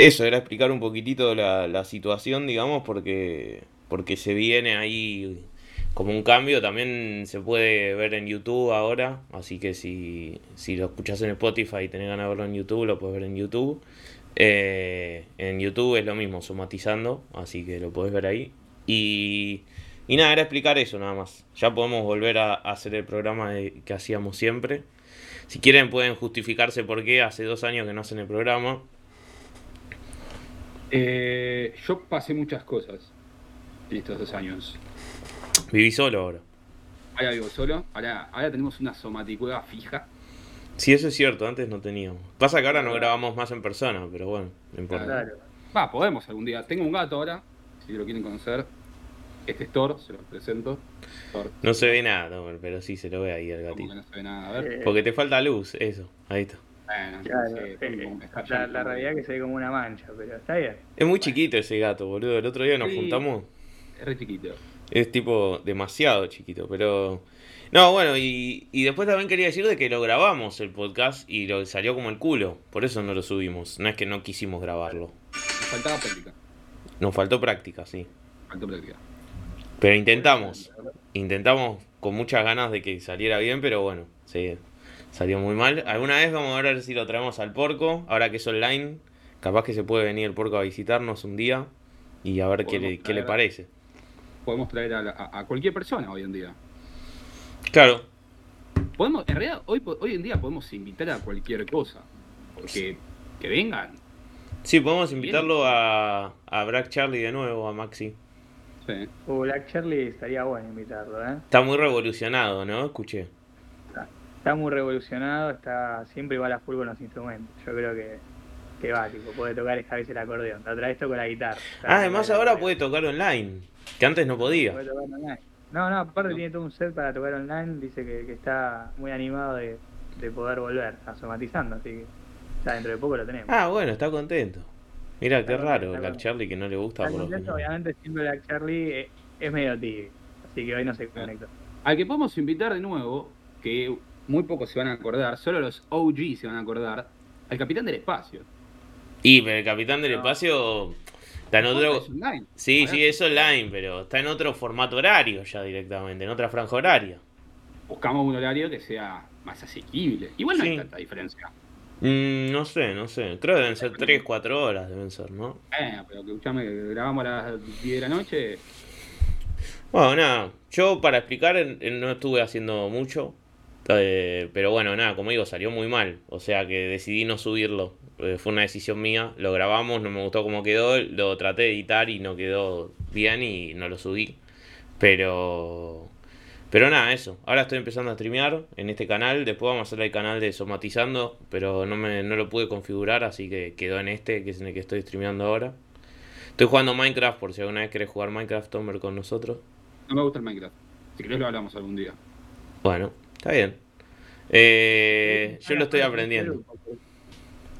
Eso, era explicar un poquitito la, situación, digamos, porque, porque se viene ahí como un cambio. También se puede ver en YouTube ahora, así que si, si lo escuchas en Spotify y tenés ganas de verlo en YouTube, lo puedes ver en YouTube. Eh, en YouTube es lo mismo, somatizando, así que lo podés ver ahí. Y, y nada, era explicar eso nada más. Ya podemos volver a, hacer el programa que hacíamos siempre. Si quieren pueden justificarse por qué hace dos años que no hacen el programa. Eh, yo pasé muchas cosas en estos dos años. Viví solo ahora. Ahora vivo solo, ahora, ahora tenemos una somaticueva fija. Sí, eso es cierto, antes no teníamos. Pasa que ahora no grabamos más en persona, pero bueno, no importa. Claro. Va, podemos algún día. Tengo un gato ahora, si lo quieren conocer. Este es Thor, se los presento. Thor. No se ve nada, pero sí se lo ve ahí el gatito. no se ve nada. A ver. Eh, Porque te falta luz, eso, ahí está. Bueno, Claro, la, realidad es que se ve como una mancha, pero está bien. Es muy chiquito ese gato, boludo. El otro día nos Sí. juntamos. Es re chiquito. Es tipo demasiado chiquito, pero... No, bueno, y, y después también quería decir de que lo grabamos el podcast y lo salió como el culo. Por eso no lo subimos. No es que no quisimos grabarlo. Me faltaba práctica. Nos faltó práctica, sí. Faltó práctica. Pero intentamos. Intentamos con muchas ganas de que saliera bien, pero bueno, sí, salió muy mal. Alguna vez vamos a ver si lo traemos al porco, ahora que es online. Capaz que se puede venir el porco a visitarnos un día y a ver qué le, qué le parece. Podemos traer a, la- a- a cualquier persona hoy en día. Claro, Podemos, en realidad, hoy, hoy en día podemos invitar a cualquier cosa. Porque que vengan. sí, podemos invitarlo a, a Black Charlie de nuevo, a Maxi. Sí. Uh, Black Charlie estaría bueno invitarlo, ¿eh? Está muy revolucionado, ¿no? Escuché. Está muy revolucionado, está siempre igual a full con los instrumentos. Yo creo que, que va, tipo, puede tocar esta vez el acordeón. La otra vez tocó la guitarra. Ah, además ahora puede tocar online, que antes no podía. Puede tocar online. No, no, aparte tiene todo un set para tocar online. Dice que, que está muy animado de, de poder volver a somatizando, así que ya dentro de poco lo tenemos. Ah, bueno, está contento. Mira, qué raro, Black Charlie que no le gusta por contento, obviamente siempre Black Charlie es medio tibio, así que hoy no se conectó. Al que podemos invitar de nuevo, que muy pocos se van a acordar, solo los OG se van a acordar, al capitán del espacio. Y, pero el Capitán del No. Espacio está en otro... Es online. Sí, sí, es online, pero está en otro formato horario ya directamente, en otra franja horaria. Buscamos un horario que sea más asequible. Igual no Sí. hay tanta diferencia. Mm, no sé, no sé. Creo que deben ser 3, 4 horas, deben ser, ¿no? Eh, pero que escuchame, grabamos a las 10 de la noche. Bueno, nada, yo para explicar no estuve haciendo mucho, eh, pero bueno, nada, como digo, salió muy mal, o sea que decidí no subirlo, eh, fue una decisión mía, lo grabamos, no me gustó cómo quedó, lo traté de editar y no quedó bien y no lo subí, pero... Pero nada, eso. Ahora estoy empezando a streamear en este canal. Después vamos a hacer el canal de Somatizando. Pero no, me, no lo pude configurar. Así que quedó en este, que es en el que estoy streameando ahora. Estoy jugando Minecraft por si alguna vez querés jugar Minecraft, Tomer, con nosotros. No me gusta el Minecraft. Si querés lo hablamos algún día. Bueno, está bien. Eh, yo lo estoy aprendiendo.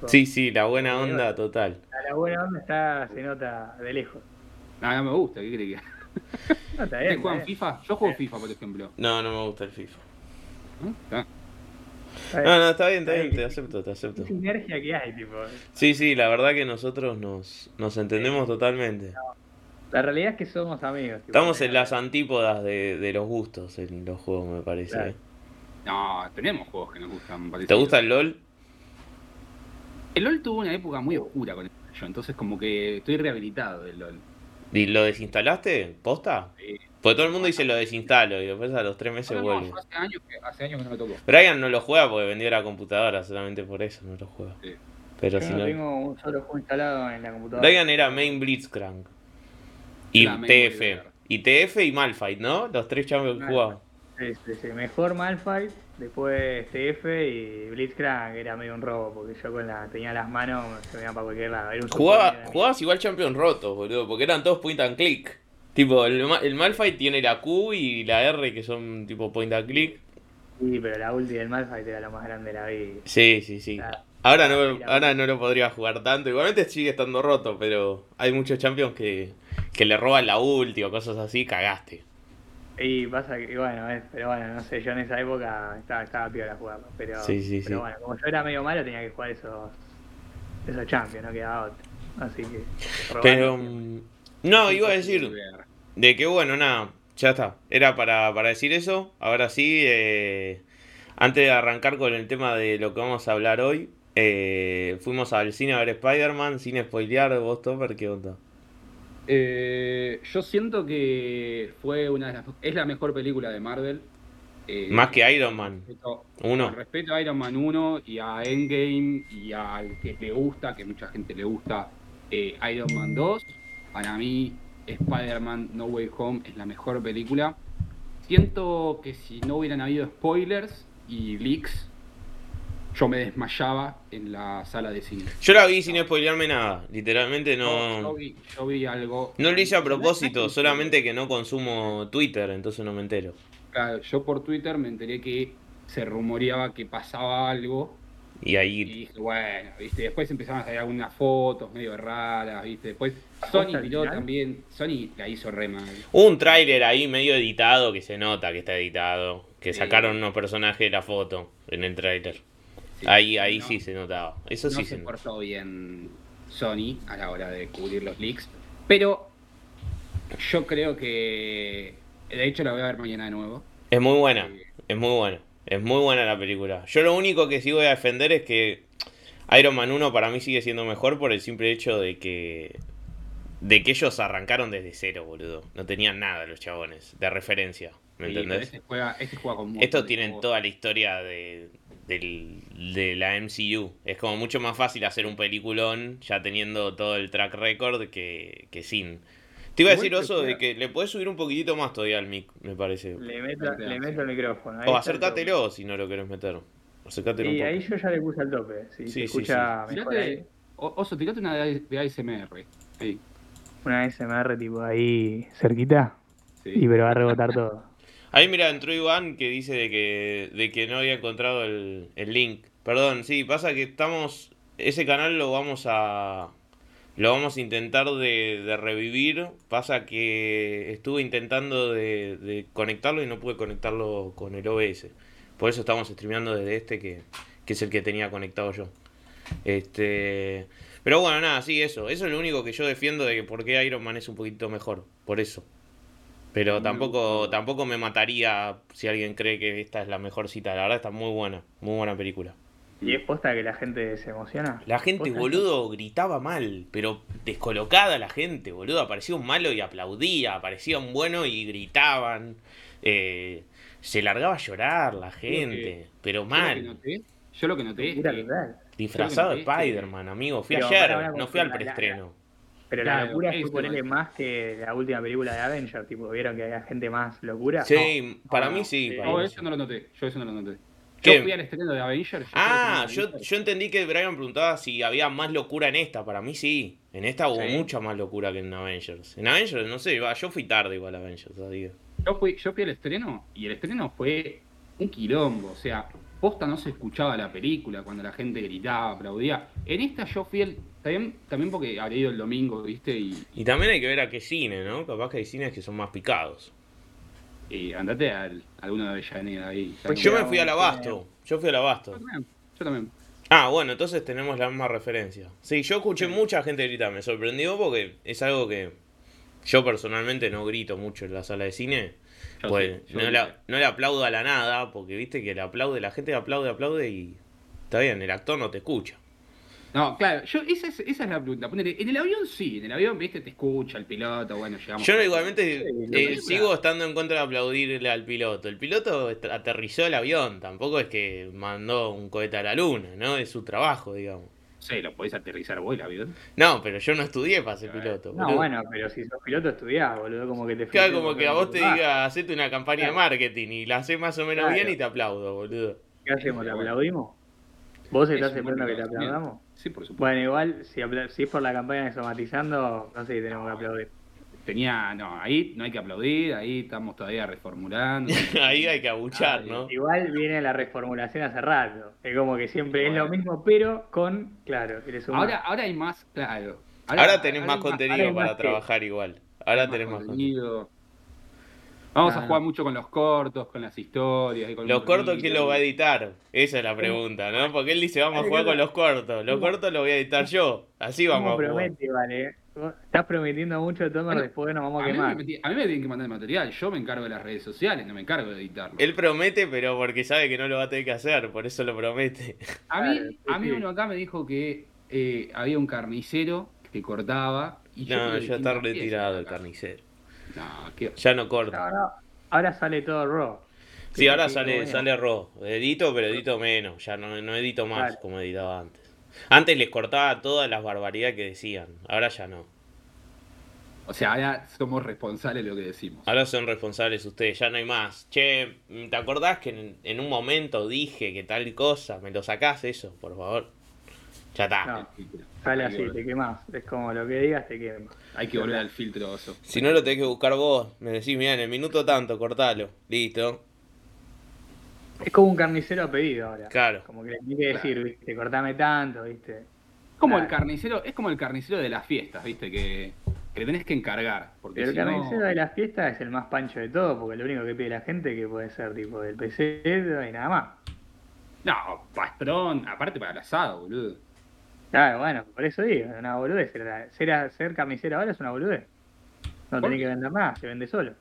Sí, sí, la buena onda total. A la buena onda está, se nota de lejos. Nada, no me gusta, ¿qué crees que? No, está ¿Ustedes bien. juegan. FIFA? Yo juego FIFA, por ejemplo. No, no me gusta el FIFA. ¿No? No, está bien, está bien, te acepto, te acepto. Qué sinergia que hay, tipo. Sí, sí, la verdad que nosotros nos, nos entendemos totalmente. La realidad es que somos amigos. tipo, Estamos en las antípodas de, de los gustos en los juegos, me parece. Claro. No, tenemos juegos que nos gustan. ¿Te gusta el LOL? El LOL tuvo una época muy oscura con el yo, entonces como que estoy rehabilitado del LOL. ¿Y lo desinstalaste? ¿Posta? Eh, Porque todo el mundo dice lo desinstalo y después a los tres meses no, no, vuelve. hace años que hace años que no me tocó. Brian no lo juega porque vendió la computadora, solamente por eso no lo juega. Sí. Pero Yo si no no. tengo un solo juego instalado en la computadora. Brian era main Blitzcrank. Y Era TF. Y TF y Malfight, ¿no? Los tres que Ah, jugaban. Sí, sí, sí. Mejor Malfight, después TF y Blitzcrank era medio un robo porque yo con la tenía las manos se me iban para cualquier lado. Era un Jugaba, jugabas igual champion rotos, boludo, porque eran todos point and click. Tipo, el, el Malfight tiene la Q y la R que son tipo point and click. Sí, pero la ulti del Malfight era lo más grande de la vida. Sí, sí, sí. Ahora no, ahora no lo podría jugar tanto. Igualmente sigue estando roto, pero hay muchos champions que, que le roban la ulti o cosas así, cagaste. Y pasa que, bueno, es- pero bueno, no sé, yo en esa época estaba, estaba piola jugarlo. Pero, Sí, sí, pero sí. bueno, como yo era medio malo, tenía que jugar esos, esos champions, no quedaba otro. Así que. Pero. mm, No, iba a decir. De que bueno, nada, ya está. Era para, para decir eso. Ahora sí, eh, antes de arrancar con el tema de lo que vamos a hablar hoy, eh, fuimos al cine a ver Spider-Man, sin spoilear, vos, Topper, ¿qué onda? Eh, yo siento que fue una de las, es la mejor película de Marvel. Eh, Más que Iron Man. respeto- Uno. Con a Iron Man 1 y a Endgame y al que le gusta, que mucha gente le gusta, eh, Iron Man 2, para mí Spider-Man No Way Home es la mejor película. Siento que si no hubieran habido spoilers y leaks, yo me desmayaba en la sala de cine. Yo la vi sin spoilearme nada, literalmente Yo, yo no... vi, yo vi algo. No lo hice a propósito, solamente que no consumo Twitter, entonces no me entero. Claro, yo por Twitter me enteré que se rumoreaba que pasaba algo Y y ahí... dije, bueno, viste, después empezaron a salir algunas fotos medio raras, viste, después Sony ¿Posta tiró también, Sony la hizo re mal. Hubo un tráiler ahí medio editado que se nota que está editado, que Sí. sacaron unos personajes de la foto en el tráiler. Ahí, ahí no- sí se notaba. Eso no sí se se portó bien Sony a la hora de cubrir los leaks, pero yo creo que, de hecho la voy a ver mañana de nuevo. Es muy buena, Eh, es muy buena. Es muy buena la película. Yo lo único que sí voy a defender es que Iron Man 1 para mí sigue siendo mejor por el simple hecho de que de que ellos arrancaron desde cero, boludo. No tenían nada los chabones de referencia, ¿me sí, entendés? Este juega, este juega con Estos tienen toda la historia de, del- de la MCU. Es como mucho más fácil hacer un peliculón ya teniendo todo el track record que, que sin. Te iba a decir, Oso, de que le puedes subir un poquitito más todavía al mic, me parece. Le meto, le meto el micrófono. ahí O acércatelo si no lo querés meter. Acércatelo tope. un poco. ahí yo ya le puse al tope. Si Sí, se sí, escucha mejor. Tirate, Oso, tirate una de, de ASMR. Ahí. Una SMR tipo ahí cerquita. Sí. Y pero va a rebotar todo. Ahí mira, entró Iván que dice de que, de que no había encontrado el, el link. Perdón, sí, pasa que estamos. Ese canal lo vamos a. Lo vamos a intentar de, de revivir. Pasa que estuve intentando de, de conectarlo y no pude conectarlo con el OBS. Por eso estamos streameando desde este que, que es el que tenía conectado yo. Este. Pero bueno, nada, sí, eso. Eso es lo único que yo defiendo de que por qué Iron Man es un poquito mejor. Por eso. Pero tampoco, tampoco me mataría si alguien cree que esta es la mejor cita. La verdad está muy buena, muy buena película. ¿Y es posta que la gente se emociona? La gente, ¿Posta? boludo, gritaba mal, pero descolocada la gente, boludo. Aparecía un malo y aplaudía, aparecía un bueno y gritaban. Eh, se largaba a llorar la gente, pero Yo lo que mal. noté, yo lo que noté es que. Disfrazado de que no, Spider-Man, amigo. Fui Pero ayer, no fui al la- la- preestreno. Pero la locura fue ponerle más que la última película de Avengers. Tipo, ¿vieron que había gente más locura? Sí, para no, mí sí. para No, mí eso no lo noté. Yo eso no lo noté. ¿Qué? Yo fui al estreno de Avengers. yo Ah, yo, Avengers. yo entendí que Brian preguntaba si había más locura en esta. Para mí sí. En esta hubo Sí. mucha más locura que en Avengers. En Avengers, no sé, yo fui tarde igual a Avengers. así Yo fui, yo fui al estreno y el estreno fue un quilombo. O sea, posta no se escuchaba la película cuando la gente gritaba, aplaudía. En esta yo fui el. También, también porque habría ido el domingo, ¿viste? Y, Y también hay que ver a qué cine, ¿no? Capaz que hay cines que son más picados. y andate a alguno de Avellaneda ahí. Pues Yo me fui al Abasto. Yo fui al Yo Abasto. también. Yo también. Ah, bueno, entonces tenemos la misma referencia. Sí, yo escuché mucha gente gritar. Me sorprendió porque es algo que yo personalmente no grito mucho en la sala de cine. Yo Pues sí, no, grité. le, no le aplaudo a la nada, porque viste que le aplaude, la gente aplaude, aplaude y está bien, el actor no te escucha. No, claro, yo, esa, es, esa es la pregunta. Ponele, en el avión sí, en el avión, viste, te escucha el piloto, bueno, llegamos. Yo igualmente eh, sigo estando en contra de aplaudirle al piloto. El piloto aterrizó el avión, tampoco es que mandó un cohete a la luna, ¿no? Es su trabajo, digamos. Sí, lo podés aterrizar vos el avión. No, pero yo no estudié para ser piloto. No, boludo. bueno, pero si sos piloto estudiás, boludo, como que te Claro, como que a vos te diga, hacete una campaña de marketing y la haces más o menos Claro. bien y te aplaudo, boludo. ¿Qué hacemos? ¿Te aplaudimos? ¿Vos Es estás esperando que te aplaudamos? Sí, por supuesto. Bueno, igual, si, apla- si es por la campaña de Somatizando, no sé si tenemos que aplaudir. Tenía, no, ahí no hay que aplaudir, ahí estamos todavía reformulando. Ahí hay que abuchar, Ah, ¿no? Igual viene la reformulación hace rato. Es como que siempre es lo mismo, pero con, claro. Ahora, ahora hay más, claro. Ahora tenés más contenido ahora para más que- trabajar igual. Ahora tenés más contenido. contenido. Vamos a jugar mucho con los cortos, con las historias. y con Los los cortos. ¿quién los va a editar? Esa es la pregunta, ¿no? Porque él dice, vamos a jugar con los cortos. Los cortos los voy a editar yo. Así vamos ¿Cómo a jugar. promete, vale? Vos Estás prometiendo mucho, Tomar, Bueno, después nos vamos A a mí, me, quemar. a mí me tienen que mandar el material. Yo me encargo de las redes sociales, no me encargo de editarlo. Él promete, pero porque sabe que no lo va a tener que hacer, por eso lo promete. A mí, Claro, a mí sí. uno acá me dijo que eh, había un carnicero que cortaba. Y yo No, que ya está retirado el carnicero. No, qué- Ya no corta. No, no. Ahora sale todo raw. Sí, ahora sale, bueno. sale raw. Edito, pero edito menos. Ya no, no edito más como editaba antes. Antes les cortaba todas las barbaridades que decían. Ahora ya no. O sea, ahora somos responsables de lo que decimos. Ahora son responsables ustedes, ya no hay más. Che, ¿te acordás que en, en un momento dije que tal cosa? ¿Me lo sacás eso, por favor? Ya está. No. Sale así, te quemas. Es como lo que digas, te quemas. Hay que volver al filtro oso. Si no lo tenés que buscar vos, me decís, mira, en el minuto tanto, cortalo. Listo. Es como un carnicero a pedido ahora. Claro. Como que le tiene que decir, viste, cortame tanto, viste. Como el carnicero, es como el carnicero de las fiestas, viste, que, que le tenés que encargar. Porque Pero el no- carnicero de las fiestas es el más pancho de todo, porque lo único que pide la gente que puede ser tipo del PC y nada más. No, pastrón, aparte para el asado, boludo. Claro, bueno, por eso digo, es una boludez. Ser, ser, ser carnicero ahora es una boludez. No ¿Por tenés qué? que vender nada, se vende solo.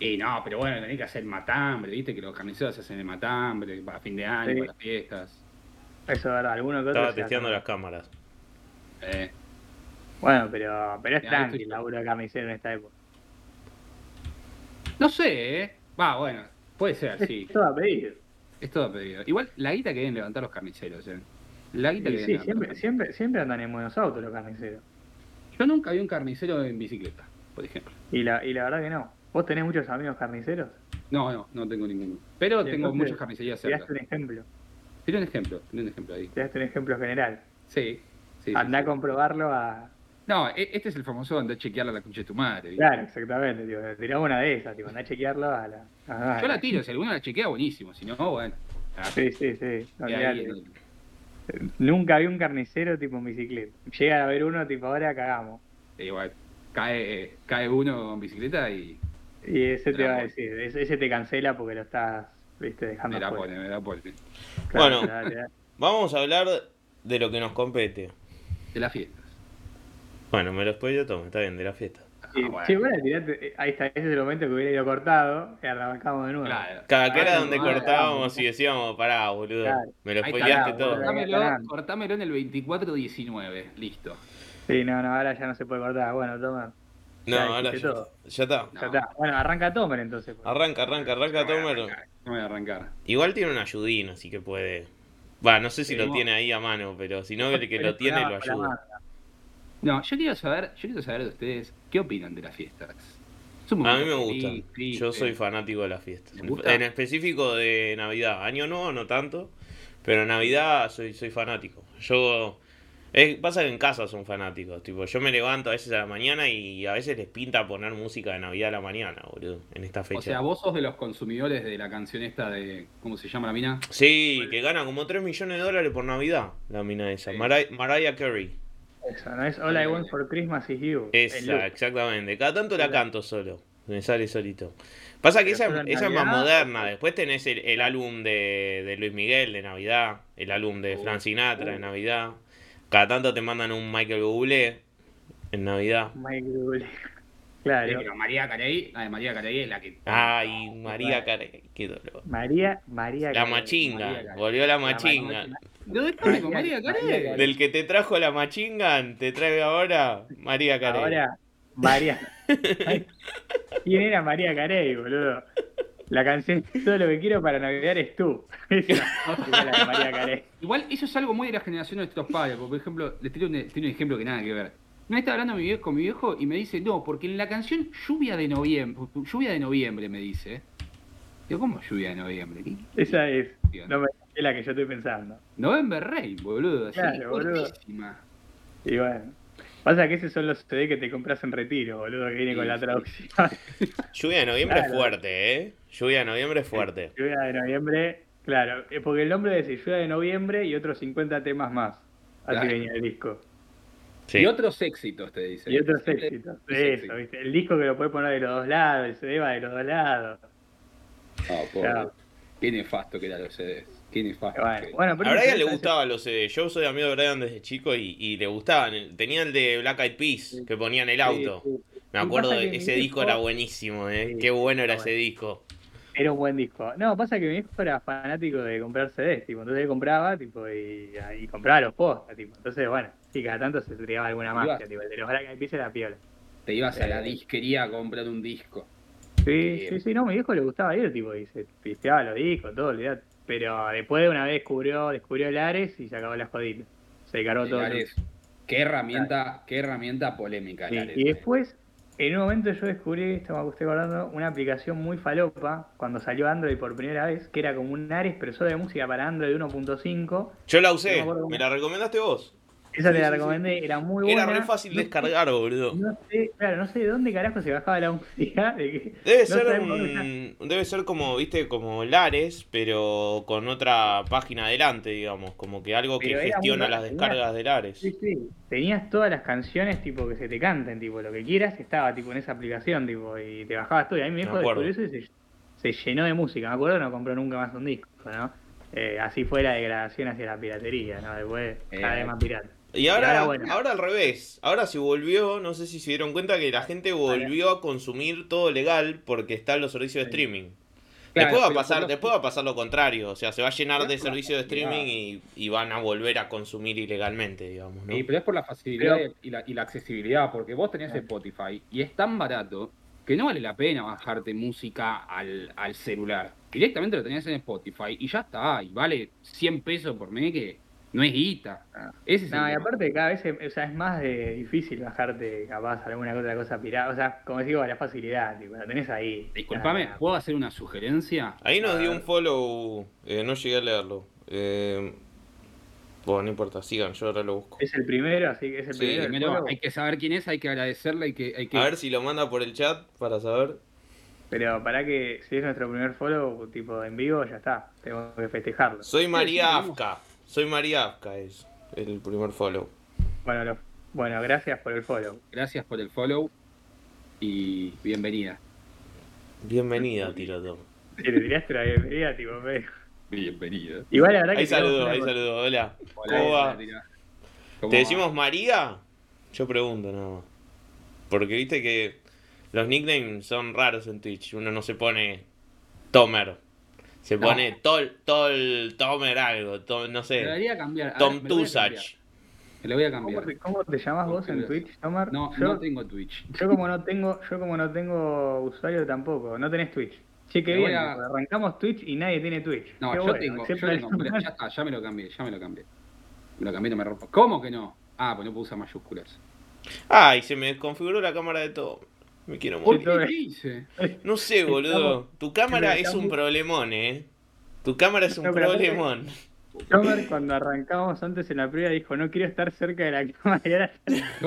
Y no, pero bueno, tenés que hacer matambre, viste, que los carniceros hacen el matambre para fin de año, Sí. para las fiestas. Eso es verdad, alguno que otro. Estaba se testeando hace. las cámaras. Eh, Bueno, pero, pero es Ya, tranqui estoy- el laburo de carnicero en esta época. no sé, ¿eh? Va, bueno, puede ser, sí. Es todo a pedir. Es todo pedido. Igual la guita que deben levantar los carniceros, ¿eh? La guita Y que sí, siempre, siempre, siempre andan en buenos autos los carniceros. Yo nunca vi un carnicero en bicicleta, por ejemplo. Y la, y la verdad que no. ¿Vos tenés muchos amigos carniceros? No, no, no tengo ninguno. Pero tengo entonces, muchas carnicerías cerca. daste un ejemplo. Tiene un ejemplo, tiene un ejemplo ahí. Te daste un ejemplo general. Sí, sí. sí, Andá sí. a comprobarlo a. No, e- este es el famoso andar a chequearla a la concha de tu madre. ¿viste? Claro, exactamente. Tipo, tirá una de esas, tipo, andá a chequearlo a la. a- Yo la tiro, si alguno la chequea, buenísimo. Si no, bueno. ah, Sí, sí, sí. el- Nunca vi un carnicero tipo en bicicleta. Llega a ver uno, tipo, ahora cagamos. igual, cae, cae uno en bicicleta y Y ese te va a decir, ese, ese te cancela porque lo estás, viste, dejando me la pone, me la pone. Claro, Bueno. Vamos a hablar de lo que nos compete. De las fiestas. Bueno, me lo yo tomo, está bien, de la fiesta. Sí, Ah, bueno. sí, bueno, tirate- eh, ahí está, ese es el momento que hubiera ido cortado y arrancamos de nuevo. Claro. Cada que era donde no, cortábamos y decíamos, pará, boludo, Claro. me lo spoileaste todo. Cortámelo, cortámelo en el 24-19. Listo. Sí, no, no, ahora ya no se puede cortar. Bueno, toma. No, Ya ahora ya, todo. ya está. No. Ya está. Bueno, arranca Tomer entonces. pues. Arranca, arranca, arranca, Tomer. No voy a arrancar. Igual tiene un ayudín, así que puede. Va, no sé si Sí, lo vos- tiene ahí a mano, pero si no, el que lo tiene lo ayuda. No, yo quiero saber, yo quiero saber de ustedes qué opinan de las fiestas. A mí me triste. Yo soy fanático de las fiestas. ¿Te En, gusta? específico de Navidad. Año nuevo no tanto, pero Navidad soy, soy fanático. Yo... es- pasa que en casa son fanáticos. Tipo, yo me levanto a veces a la mañana y a veces les pinta poner música de Navidad a la mañana, boludo, en esta fecha. O sea, vos sos de los consumidores de la canción esta de. ¿Cómo se llama la mina? Sí, que gana como 3 millones de dólares por Navidad, la mina esa. Sí. Mariah Carey. Eso, ¿no? Es All I Want for Christmas is You. Esa, exactamente. Cada tanto la canto solo. Me sale solito. Pasa que Pero esa, es más moderna. Después tenés el, el álbum de, de Luis Miguel de Navidad, el álbum de Uh, Frank Sinatra de uh. Navidad. Cada tanto te mandan un Michael Bublé en Navidad. Mike Bublé. Claro. pero María Carey, la de María Carey es la que. Ay, María Carey, qué dolor. María, María. La Carey. machinga, María volvió la La machinga. Machinga. ¿De dónde está María Carey? Del que te trajo la machinga, te trae ahora María Carey. Ahora, María. ¿Quién era María Carey, boludo? La canción Todo lo que quiero para navegar es tú. Esa era la de María Carey. Igual eso es algo muy de la generación de nuestros padres. Porque, por ejemplo, les tiro un, tiro un ejemplo que nada que ver. Una vez estaba hablando mi viejo, con mi viejo y me dice, no, porque en la canción Lluvia de Noviembre, Lluvia de Noviembre me dice. Digo, ¿cómo Lluvia de Noviembre? ¿Qué- Esa es. No me es la que yo estoy pensando. November Rain, boludo. Claro, boludo. cortísima. Y bueno. Pasa que esos son los CD que te compras en retiro, boludo, que viene Sí, con la sí. traducción. Lluvia de noviembre es Claro. fuerte, ¿eh? Lluvia de noviembre es fuerte. Lluvia de noviembre, claro, porque el nombre dice Lluvia de noviembre y otros 50 temas más. Así Claro. venía el disco. Sí. Y otros éxitos, te dice. Y otros éxitos. Eso. ¿viste? El disco que lo puede poner de los dos lados, el CD va de los dos lados. No, pobre. Claro. Qué nefasto que eran los CDs. Qué nefasto. Bueno, pero A Brian le gustaban los CD. Yo soy amigo de Brian desde chico y, y le gustaban. Tenía el de Black Eyed Peas, que ponía en el auto. Sí, sí. Me acuerdo de que ese disco era buenísimo, ¿eh? Sí, Qué bueno era ese disco. Era un buen disco. No, pasa que mi hijo era fanático de comprar CDs, tipo, entonces él compraba, tipo, y, y compraba los postas, tipo. Entonces, bueno, y cada tanto se tiraba alguna magia, tipo, el de los Black Eyed Peas era piola. Te ibas a la Eh. disquería a comprar un disco. Sí, Bien. sí, sí, no, mi viejo le gustaba ir, tipo, y se pisteaba los discos, todo, olvidate. Pero después de una vez descubrió, descubrió el Ares y se acabó las joditas. Se cargó todo. El Ares. Qué herramienta, qué herramienta polémica el Sí, Ares. y después, en un momento yo descubrí, esto me estoy acordando, una aplicación muy falopa cuando salió Android por primera vez, que era como un Ares, pero solo de música para Android 1.5. Yo la No usé. ¿Me la recomendaste vos? Esa Sí, te la sí, sí. recomendé, era muy buena. Era re fácil No sé- descargar, boludo. No sé, claro, no sé de dónde carajo se bajaba la música. de que- Debe no ser un, debe ser como, viste, como Lares, pero con otra página adelante, digamos, como que algo que Pero gestiona las descargas de Lares. Sí, sí. Tenías todas las canciones tipo que se te canten, tipo lo que quieras, estaba tipo en esa aplicación, tipo, y te bajabas todo. Y a mí mi Me hijo descubrió eso y se, se llenó de música. Me acuerdo no compró nunca más un disco, ¿no? Eh, así fue la degradación hacia la piratería, ¿no? Después cada Eh, vez más pirata. Y ahora, ahora, al revés, ahora se volvió, no sé si se dieron cuenta que la gente volvió a consumir todo legal porque están los servicios de streaming. Claro, después va a pasar, después va a pasar lo contrario, o sea, se va a llenar de servicios de streaming y, y van a volver a consumir ilegalmente, digamos, ¿no? Sí, pero es por la facilidad Pero- y, la, y la accesibilidad, porque vos tenés Claro. Spotify y es tan barato que no vale la pena bajarte música al, al celular. Directamente lo tenés en Spotify y ya está, y vale 100 pesos por mes que no es guita. Ah. Ese es el No, y aparte cada vez es, o sea, es más de difícil bajarte capaz alguna otra cosa pirata. O sea, como digo, la facilidad, tipo, la tenés ahí. Disculpame, ¿puedo hacer una sugerencia? Ahí nos dio un follow, eh, no llegué a leerlo. Eh, bueno, no importa, sigan, yo ahora lo busco. Es el primero, así que es el Sí, primero. Primero hay que saber quién es, hay que agradecerle, hay que... Hay que... A ver si lo manda por el chat para saber. Pero para que si es nuestro primer follow, tipo en vivo, ya está. Tenemos que festejarlo. Soy María. Afka. Soy María Afka, es el primer follow. Bueno, lo- bueno, gracias por el follow. Gracias por el follow y bienvenida. Bienvenida, Tiroto. Si le tiraste la bienvenida, tipo, me- Bienvenida. Igual la verdad que Ahí saludo, ahí saludo. Hola. Hola, ¿Cómo ¿Te decimos María? Yo pregunto nada más. Porque viste que los nicknames son raros en Twitch. Uno no se pone Tomer. Se No. pone Tol, Tol, Tomer algo. Tol- no Me sé. debería cambiar. Tom me lo voy a cambiar. Tusach. Me lo voy a ¿Cómo cambiar. te, cómo te llamas vos en Twitch, Tomar? No, yo, no tengo Twitch. yo como no tengo, yo como no tengo usuario tampoco, no tenés Twitch. Che, qué Me bien, a- arrancamos Twitch y nadie tiene Twitch. No, Qué yo bueno, tengo, yo tengo, ya está, ya me lo cambié, ya me lo cambié. Me lo cambié, no me rompo. ¿Cómo que no? Ah, pues no puedo usar mayúsculas. Ay, se me desconfiguró la cámara de todo. Me quiero morir. ¿Por todo qué? bien. ¿Qué hice? No sé, boludo. Tu cámara es un problemón, eh. Tu cámara es un No, problemón. Tomar cuando arrancamos antes en la prueba dijo, no quiero estar cerca de la cámara y ahora está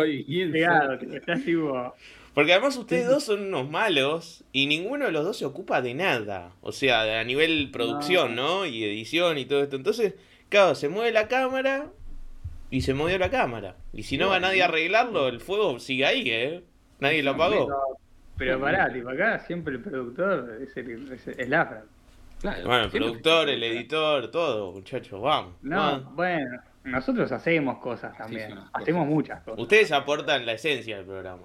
pegado. Porque además ustedes dos son unos malos y ninguno de los dos se ocupa de nada. O sea, a nivel producción, ¿no? Y edición y todo esto. Entonces, claro, se mueve la cámara y se movió la cámara. Y si no va nadie a arreglarlo, el fuego sigue ahí, ¿eh? Nadie lo apagó. Pero pará, tipo, acá siempre el productor es, el, es, Lafran. Claro, Bueno, el productor, el editor, todo, muchachos, vamos. No, vamos. bueno, nosotros hacemos cosas también. cosas. hacemos muchas cosas. Ustedes aportan la esencia del programa.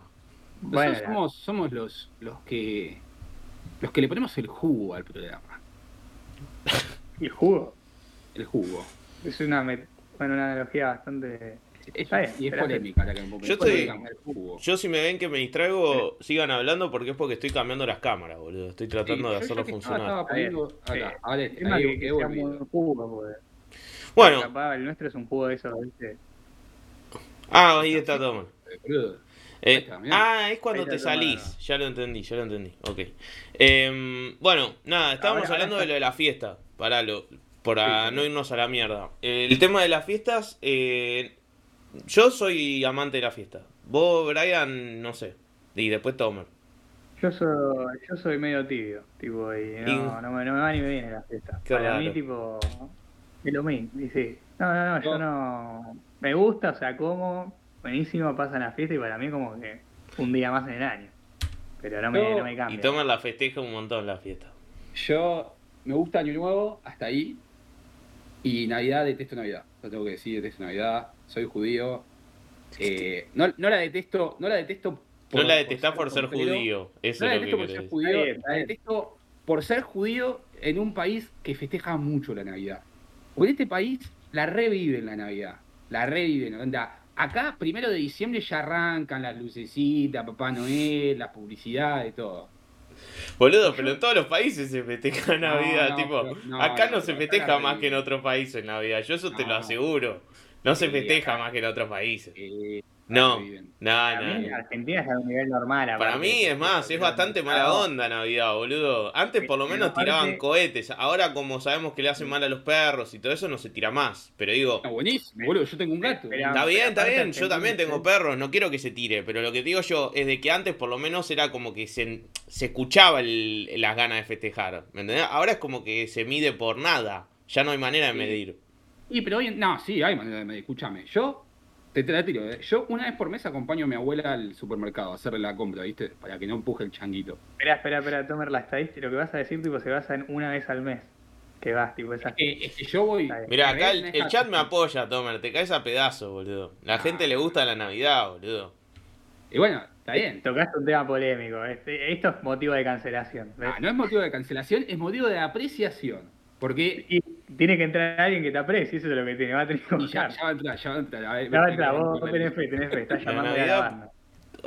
Bueno, Nosotros somos, somos los, los que los que le ponemos el jugo al programa. el jugo El jugo. es una, met- bueno, una analogía bastante... Es, y es polémica la que me. Yo Es estoy- polémica, el jugo. Yo si me ven que me distraigo, sigan hablando porque es porque estoy cambiando las cámaras, boludo. Estoy tratando Sí, de hacerlo funcionar. Bueno, capaz el nuestro es un jugo de esos, ¿viste? ah, ahí está Toma. Eh, ah, es cuando te salís. Ya lo entendí, ya lo entendí. Ok. Em, bueno, nada, estábamos Ahora- hablando ahora de lo de la fiesta. Paralo, para Sí, no irnos a la mierda. El tema de las fiestas, eh, yo soy amante de la fiesta. Vos, Brian, no sé. Y después Tomer. Yo soy, yo soy medio tibio, tipo, y no, Y- no, me, no me va ni me viene la fiesta. Qué Para raro. mí, tipo, es lo mismo, y sí. No, no, no, yo no... Me gusta, o sea, como, buenísimo, pasan la fiesta y para mí como que un día más en el año. Pero no me, no me Y cambia. Tomer la festeja un montón la fiesta. Yo me gusta Año Nuevo, hasta ahí. Y Navidad, detesto Navidad. Lo tengo que decir, detesto Navidad. Soy judío. Eh, no, no la detesto, no la detesto No la detestás por ser judío. Eso No la es lo detesto que por ser judío. Bien, la detesto por ser judío en un país que festeja mucho la Navidad. Porque en este país la reviven la Navidad. La reviven. Onda, acá, primero de diciembre, ya arrancan las lucecitas, Papá Noel, la publicidad y todo. Boludo, pero en todos los países se festeja Navidad, no, tipo, pero- no, acá no, no, se festeja más que en otros países Navidad, yo eso te lo No. aseguro. No se Sí, festeja acá. más que en otros países. Eh, No, no, no. Argentina está a un nivel normal. Para mí, es más, es bastante mala onda Navidad, boludo. Antes por lo menos tiraban cohetes. Ahora, como sabemos que le hacen mal a los perros y todo eso, no se tira más. Pero digo, Está buenísimo, boludo. Yo tengo un gato. Está bien, está bien. Yo también es- tengo perros, no quiero que se tire. Pero lo que te digo yo es de que antes por lo menos era como que se, se escuchaba el- las ganas de festejar. ¿Me entendés? Ahora es como que se mide por nada. Ya no hay manera de medir. Y pero hoy, no, sí, hay manera de medir. Escúchame, yo te, te la tiro. eh. Yo una vez por mes acompaño a mi abuela al supermercado a hacerle la compra, ¿viste? Para que no empuje el changuito. Espera, espera, espera, Tomer, la estadística, lo que vas a decir, tipo, se basa en una vez al mes. Que vas, tipo, esas... Eh, es que yo voy. Me acá el, chat me apoya, Tomer. Te caes a pedazos, boludo. La Ah. gente le gusta la Navidad, boludo. Y bueno, está bien. Tocaste un tema polémico. Este- esto es motivo de cancelación. ¿ves? Ah, no es motivo de cancelación, es motivo de apreciación. Porque. Y tiene que entrar alguien que te aprecie, eso es lo que tiene. Va a tener que ya, ya va a entrar, ya va a entrar. a ver, Ya va a entrar, vos tenés fe, tenés fe. Estás La llamando a la banda.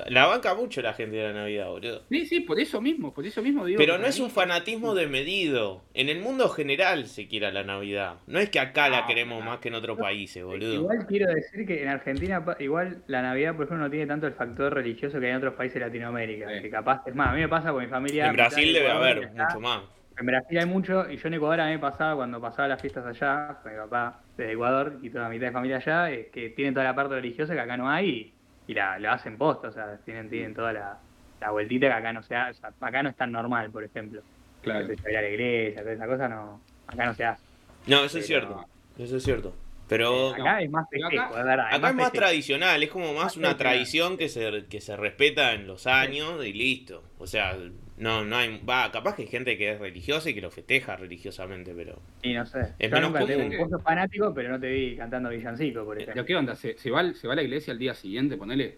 La banca mucho la gente de la Navidad, boludo. Sí, sí, por eso mismo, por eso mismo digo. Pero no es un fanatismo de medido. En el mundo general se quiera la Navidad. No es que acá la No, queremos no. más que en otros países, boludo. Igual quiero decir que en Argentina, igual la Navidad, por ejemplo, no tiene tanto el factor religioso que hay en otros países de Latinoamérica. Sí. Que capaz, es más, a mí me pasa con mi familia. En Brasil debe haber mucho más. En Brasil hay mucho, y yo en Ecuador a mí me pasaba cuando pasaba las fiestas allá, con mi papá de Ecuador y toda la mitad de familia allá, es que tienen toda la parte religiosa que acá no hay y, y la, lo hacen posta, o sea, tienen, tienen toda la, la vueltita que acá no se hace, o sea, acá no es tan normal, por ejemplo. Claro. Entonces, ir a la iglesia, toda esa cosa, no, acá no se hace. No, eso es cierto. Eso es cierto. Pero Acá es más Pero festejo, acá- es verdad. acá es más tradicional. Es como más Más una tradición que se, que se respeta en los años y listo. O sea, no, no hay. Va, capaz que hay gente que es religiosa y que lo festeja religiosamente, pero. Y no sé. Es yo menos nunca te común. vos sos fanático, pero no te vi cantando villancico, por ejemplo. ¿Pero qué onda? ¿Se, se va, ¿Se va a la iglesia al día siguiente? Ponele.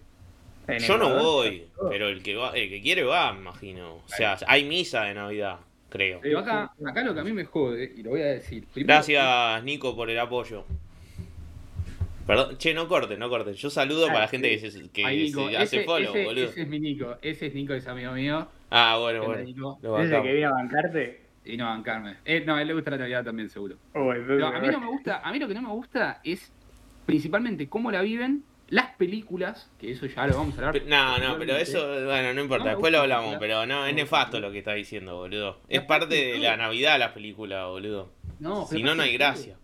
Yo no voy, pero el que va, el que quiere va, me imagino. O sea, hay misa de Navidad, creo. Yo acá, acá lo que a mí me jode, y lo voy a decir. Primero, Gracias, Nico, por el apoyo. Perdón, che, no corten, no corten. Yo saludo para la gente que se, que Ahí, Nico, se hace ese, follow, ese- boludo. ese es mi Nico, ese es Nico, es amigo mío. Ah, bueno, bueno. Lo bancamos. que vino a bancarte. Y no bancarme. Eh, no, a él le gusta la Navidad también, seguro. Oh, Pero a mí no me gusta, a mí lo que no me gusta es principalmente cómo la viven las películas, que eso ya lo vamos a hablar. No, no, pero eso, bueno, no importa, No después lo la hablamos, película. pero no, es nefasto lo que está diciendo, boludo. Es parte de la Navidad las películas, boludo. No, Si no, no hay gracia.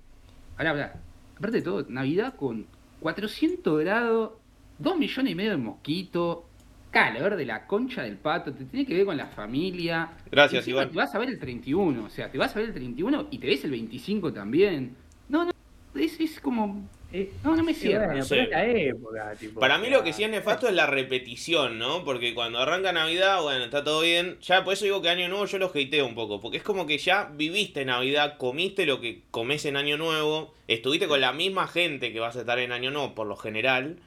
Pará, pará. Aparte de todo, Navidad con 400 grados, 2 millones y medio de mosquitos, calor de la concha del pato, te tiene que ver con la familia. Gracias, Encima Iván. Te vas a ver el 31, o sea, te vas a ver el 31 y te ves el 25 también. No, no, es, es como... Eh, No, no me sí, cierra. bueno, no sé. pero es la época, tipo, Para mí lo que sí es nefasto es la repetición, ¿no? Porque cuando arranca Navidad, bueno, está todo bien. Ya por eso digo que Año Nuevo yo lo hateo un poco. Porque es como que ya viviste Navidad, comiste lo que comes en Año Nuevo, estuviste con la misma gente que vas a estar en Año Nuevo por lo general.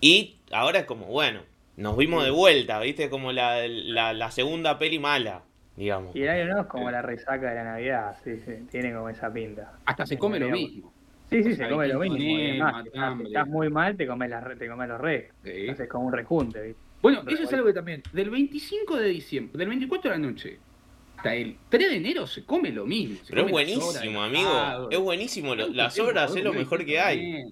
Y ahora es como, bueno, nos vimos de vuelta, ¿viste? Como la, la, la segunda peli mala, digamos. Y el año nuevo es como la resaca de la Navidad, sí, sí, tiene como esa pinta. Hasta se come lo mismo. Sí, sí, O se come lo poner, además, si estás, matambre. si estás muy mal, te comes, las, re- te comes los restos. Sí. Entonces es como un rejunte, ¿viste? Bueno, eso es algo que también, del 25 de diciembre, del 24 de la noche, hasta el 3 de enero se come lo mismo. se Pero es la buenísimo, amigo. Es buenísimo. lo- Las obras es lo mejor que hay.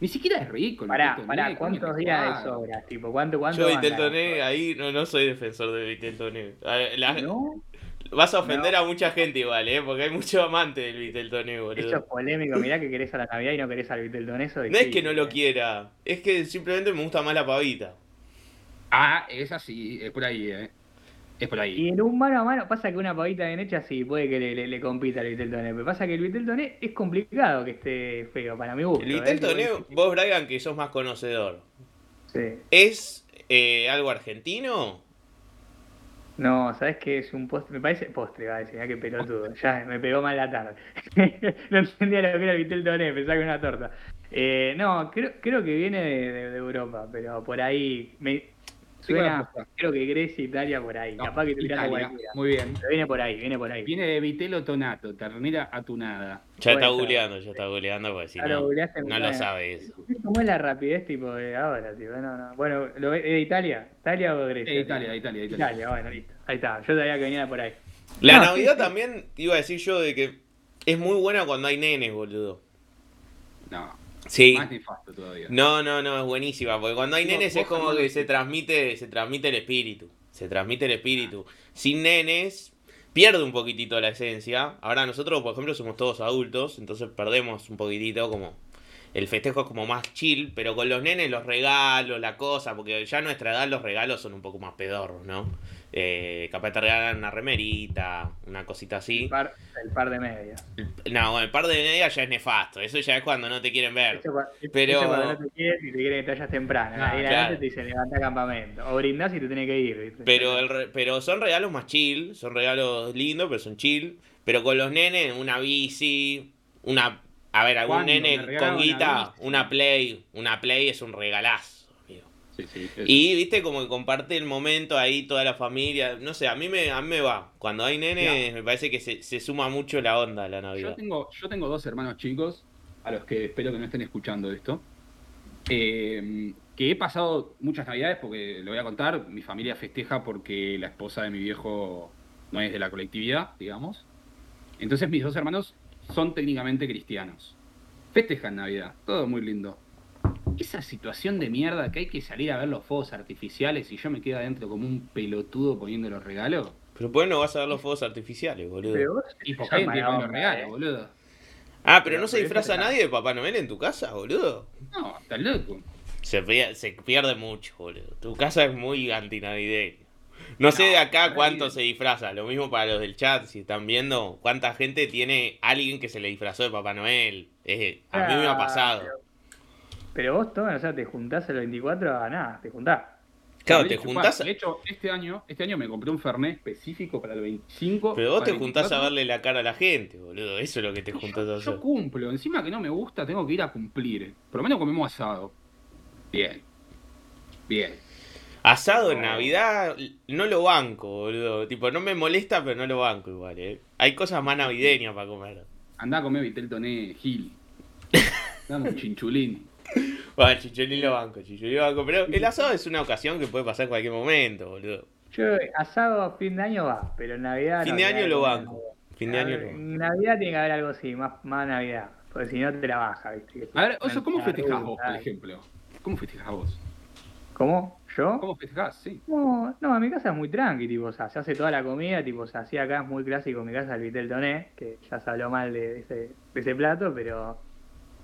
Ni siquiera es rico. Pará, pará, ¿cuántos días de sobras? Tipo, ¿cuánto, cuánto Yo van Vitel a- Toné, ahí no, no soy defensor de Vitel Toné. A ver, la- ¿No? Vas a ofender a mucha gente igual, ¿eh? Porque hay mucho amante del Vitel Toné, Eso boludo. es polémico, mirá que querés a la Navidad y no querés al Vitel Toné, eso No es que no lo quiera quiera, es que simplemente me gusta más la pavita. Ah, es así, es por ahí, eh. Es por ahí. Y en un mano a mano, pasa que una pavita bien hecha sí puede que le, le, le compita al Vitel Toné, pero pasa que el Vitel Toné es complicado que esté feo, para mi gusto. El ¿eh? Vitel Tipo, Toné, vos, Brian, que sos más conocedor, Sí. ¿es eh, algo argentino? No, ¿sabes qué? Es un postre, me parece postre, va a decir, qué pelotudo, ya me pegó mal la tarde. no entendía lo que era el Vitel Toné, pensaba que era una torta. Eh, no, creo, creo que viene de, de- de Europa, pero por ahí, me suena, creo que Grecia, Italia, por ahí, No, capaz que Italia. cualquiera. Muy bien. Pero viene por ahí, viene por ahí. Viene de vitelo tonato, ternera atunada. Ya está googleando, ya está googleando, porque si lo no, no lo sabe eso. ¿Cómo es la rapidez tipo de ahora, tío? No, no. Bueno, ¿lo, ¿es de Italia? ¿Italia o Grecia? Eh, Italia, Italia, Italia. Italia, bueno, listo. Ahí está. Yo sabía que venía por ahí. La No, Navidad sí, sí. también, iba a decir yo, de que es muy buena cuando hay nenes, boludo. No, Sí. más nefasto todavía. No, no, no, es buenísima, porque cuando hay nenes es como que se transmite, se transmite el espíritu, se transmite el espíritu. Sin nenes pierde un poquitito la esencia. Ahora nosotros, por ejemplo, somos todos adultos, entonces perdemos un poquitito como el festejo es como más chill, pero con los nenes los regalos, la cosa, porque ya a nuestra edad los regalos son un poco más pedorros, ¿no? Eh, capaz te regalan una remerita, una cosita El así. par, el par de medias. No, bueno, el par de medias ya es nefasto, eso ya es cuando no te quieren ver. Eso, Pero- eso cuando no te quieres y te quieren que te vayas temprano. Ah, Ahí la claro. te dicen levanta campamento. O brindás y te tenés que ir, ¿viste? Pero, el re- pero son regalos más chill, son regalos lindos, pero son chill. Pero con los nenes, una bici, una... A ver, algún ¿Cuándo me nene con guita, una Play, una Play es un regalazo. Sí, sí. Y, viste, como que comparte el momento ahí toda la familia. No sé, a mí me, a mí me va. Cuando hay nenes, me parece que se, se suma mucho la onda a la Yo Navidad. tengo, yo tengo dos hermanos chicos, a los que espero que no estén escuchando esto, eh, que he pasado muchas navidades, porque lo voy a contar, mi familia festeja porque la esposa de mi viejo no es de la colectividad, digamos. Entonces mis dos hermanos son técnicamente cristianos. Festejan Navidad, todo muy lindo. Esa situación de mierda que hay que salir a ver los fuegos artificiales y yo me quedo adentro como un pelotudo poniendo los regalos. Pero pues no vas a ver los fuegos artificiales, boludo. Pero vos Y por qué los regalos, ¿eh? boludo. Ah, pero no Pero- se pero disfraza nadie de Papá Noel en tu casa, boludo. No, está loco. Se pierde, se pierde mucho, boludo. Tu casa es muy antinavideña. No sé No, de acá no cuánto se disfraza. Lo mismo para los del chat. Si están viendo cuánta gente tiene alguien que se le disfrazó de Papá Noel. Eh, a mí me ha Ah, pasado. Pero- vos, Toma, o sea, te juntás el 24 a nada, te juntás. Claro, te a juntás. De hecho, este año, este año me compré un Fernet específico para el 25. Pero vos te juntás a 24. verle la cara a la gente, boludo. Eso es lo que te juntás a Yo, hacer. yo cumplo. Encima que no me gusta, tengo que ir a cumplir. Por lo menos comemos asado. Bien. Bien. Asado en. Navidad no lo banco, boludo. Tipo, no me molesta, pero no lo banco igual, eh. Hay cosas más navideñas para comer. Andá a comer Vitel Toné, Gil. Dame un chinchulín. Bueno, chicholín lo banco, chicholín lo banco. Pero el asado es una ocasión que puede pasar en cualquier momento, boludo. Yo, asado a fin de año va, pero en Navidad. Fin no, de año lo banco. algo. Fin de año lo banco. Navidad tiene que haber algo así, más, más Navidad. Porque si no te la baja, ¿viste? A ver, Oso, ¿cómo Una festejás vos, por ejemplo? ¿Cómo festejás vos? ¿Cómo? ¿Yo? ¿Cómo festejás? Sí. No, no, en mi casa es muy tranqui, tipo, o sea, se hace toda la comida, tipo, se hacía acá, es muy clásico en mi casa el vitel toné, que ya se habló mal de ese, de ese plato, pero...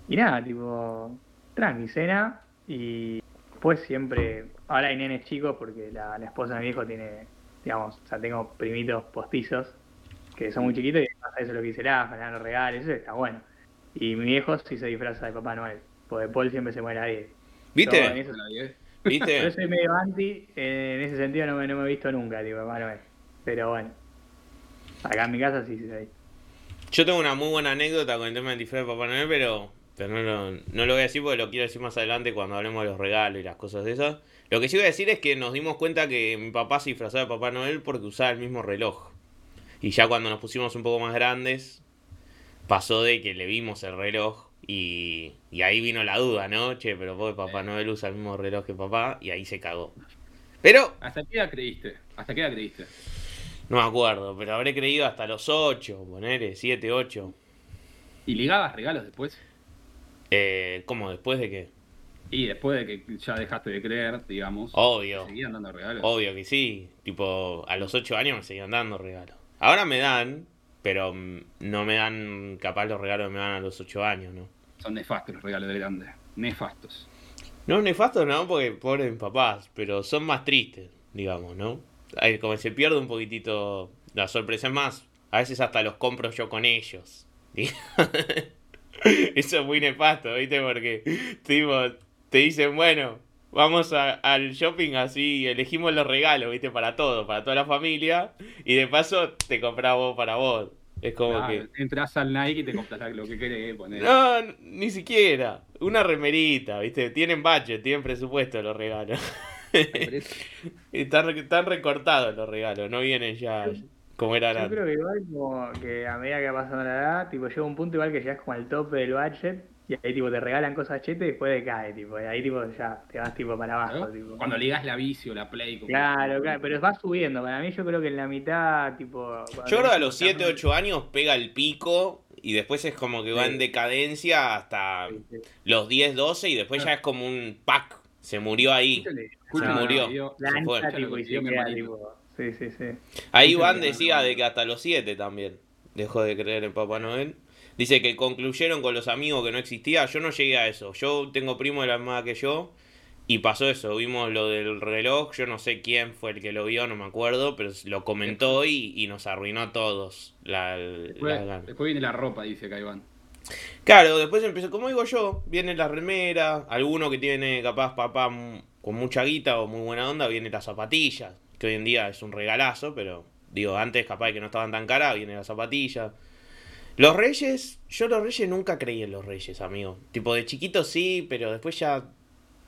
Y nada, tipo, tranqui, cena, y después siempre... Ahora hay nenes chicos porque la, la esposa de mi viejo tiene, digamos, o sea, tengo primitos postizos que son muy chiquitos y pasa eso es lo que dice la, le dan los regalos, eso está bueno. Y mi viejo sí se disfraza de Papá Noel, porque Paul siempre se muere a 10. Yo en ¿Viste? eso- Navidad. yo ¿Viste? soy medio anti, eh, en ese sentido no me, no me he visto nunca, tipo, Papá Noel. Pero bueno, acá en mi casa sí, sí, sí. Yo tengo una muy buena anécdota con el tema del disfraz de Papá Noel, pero, pero no, lo, no lo voy a decir porque lo quiero decir más adelante cuando hablemos de los regalos y las cosas de esas. Lo que sí voy a decir es que nos dimos cuenta que mi papá se disfrazaba de Papá Noel porque usaba el mismo reloj. Y ya cuando nos pusimos un poco más grandes, pasó de que le vimos el reloj y, y ahí vino la duda, ¿no? Che, pero vos Papá Noel usa el mismo reloj que papá y ahí se cagó. Pero, ¿Hasta qué edad creíste? ¿Hasta qué edad creíste? no me acuerdo, pero habré creído hasta los 8, ponele, 7, 8. ¿Y ligabas regalos después? Eh, ¿Cómo? ¿Después de qué? Y después de que ya dejaste de creer, digamos, Obvio, seguían dando regalos. obvio que sí. Tipo, a los 8 años me seguían dando regalos. Ahora me dan, pero mm, no me dan capaz los regalos que me dan a los 8 años, ¿no? Son nefastos los regalos de grande. Nefastos. No, nefastos no, porque pobres mis papás, pero son más tristes, digamos, ¿no? Como se pierde un poquitito la sorpresa. Es más, a veces hasta los compro yo con ellos. Eso es muy nefasto, ¿viste? Porque tipo, te dicen, bueno, vamos a- al shopping así, elegimos los regalos, ¿viste? Para todo, para toda la familia. Y de paso te compras vos para vos. Es como Claro, que... Entras al Nike y te compras lo que querés poner. No, ni siquiera. Una remerita, ¿viste? Tienen budget, tienen presupuesto los regalos. Están, están recortados los regalos, no vienen ya como eran Yo creo que igual como que a medida que va pasando la edad, tipo llega un punto igual que llegas como al tope del budget y ahí tipo te regalan cosas chetas y después decae, tipo, y ahí tipo ya te vas tipo para abajo. Cuando ligas la bici o la Play. como- Claro, claro, pero va subiendo, para mí yo creo que en la mitad, tipo... Yo creo que a los como 7, 8 años pega el pico y después es como que va Sí. en decadencia hasta Sí, sí. los 10, 12 y después ya es como un pack. Se murió ahí. Escúchale, Se murió. video. Sí, sí, sí. Ahí Iván decía de que hasta los 7 también dejó de creer en Papá Noel. Dice que concluyeron con los amigos que no existía. Yo no llegué a eso. Yo tengo primo de la misma que yo. Y pasó eso. Vimos lo del reloj. Yo no sé quién fue el que lo vio, no me acuerdo. Pero lo comentó y, y nos arruinó a todos. La, Después, después viene la ropa, dice acá Iván. Claro, después empezó, como digo yo, viene la remera, alguno que tiene capaz papá con mucha guita o muy buena onda, viene las zapatillas, que hoy en día es un regalazo, pero digo, antes capaz que no estaban tan caras, viene las zapatillas. Los reyes, yo los reyes nunca creí en los reyes, amigo. Tipo, de chiquito sí, pero después ya...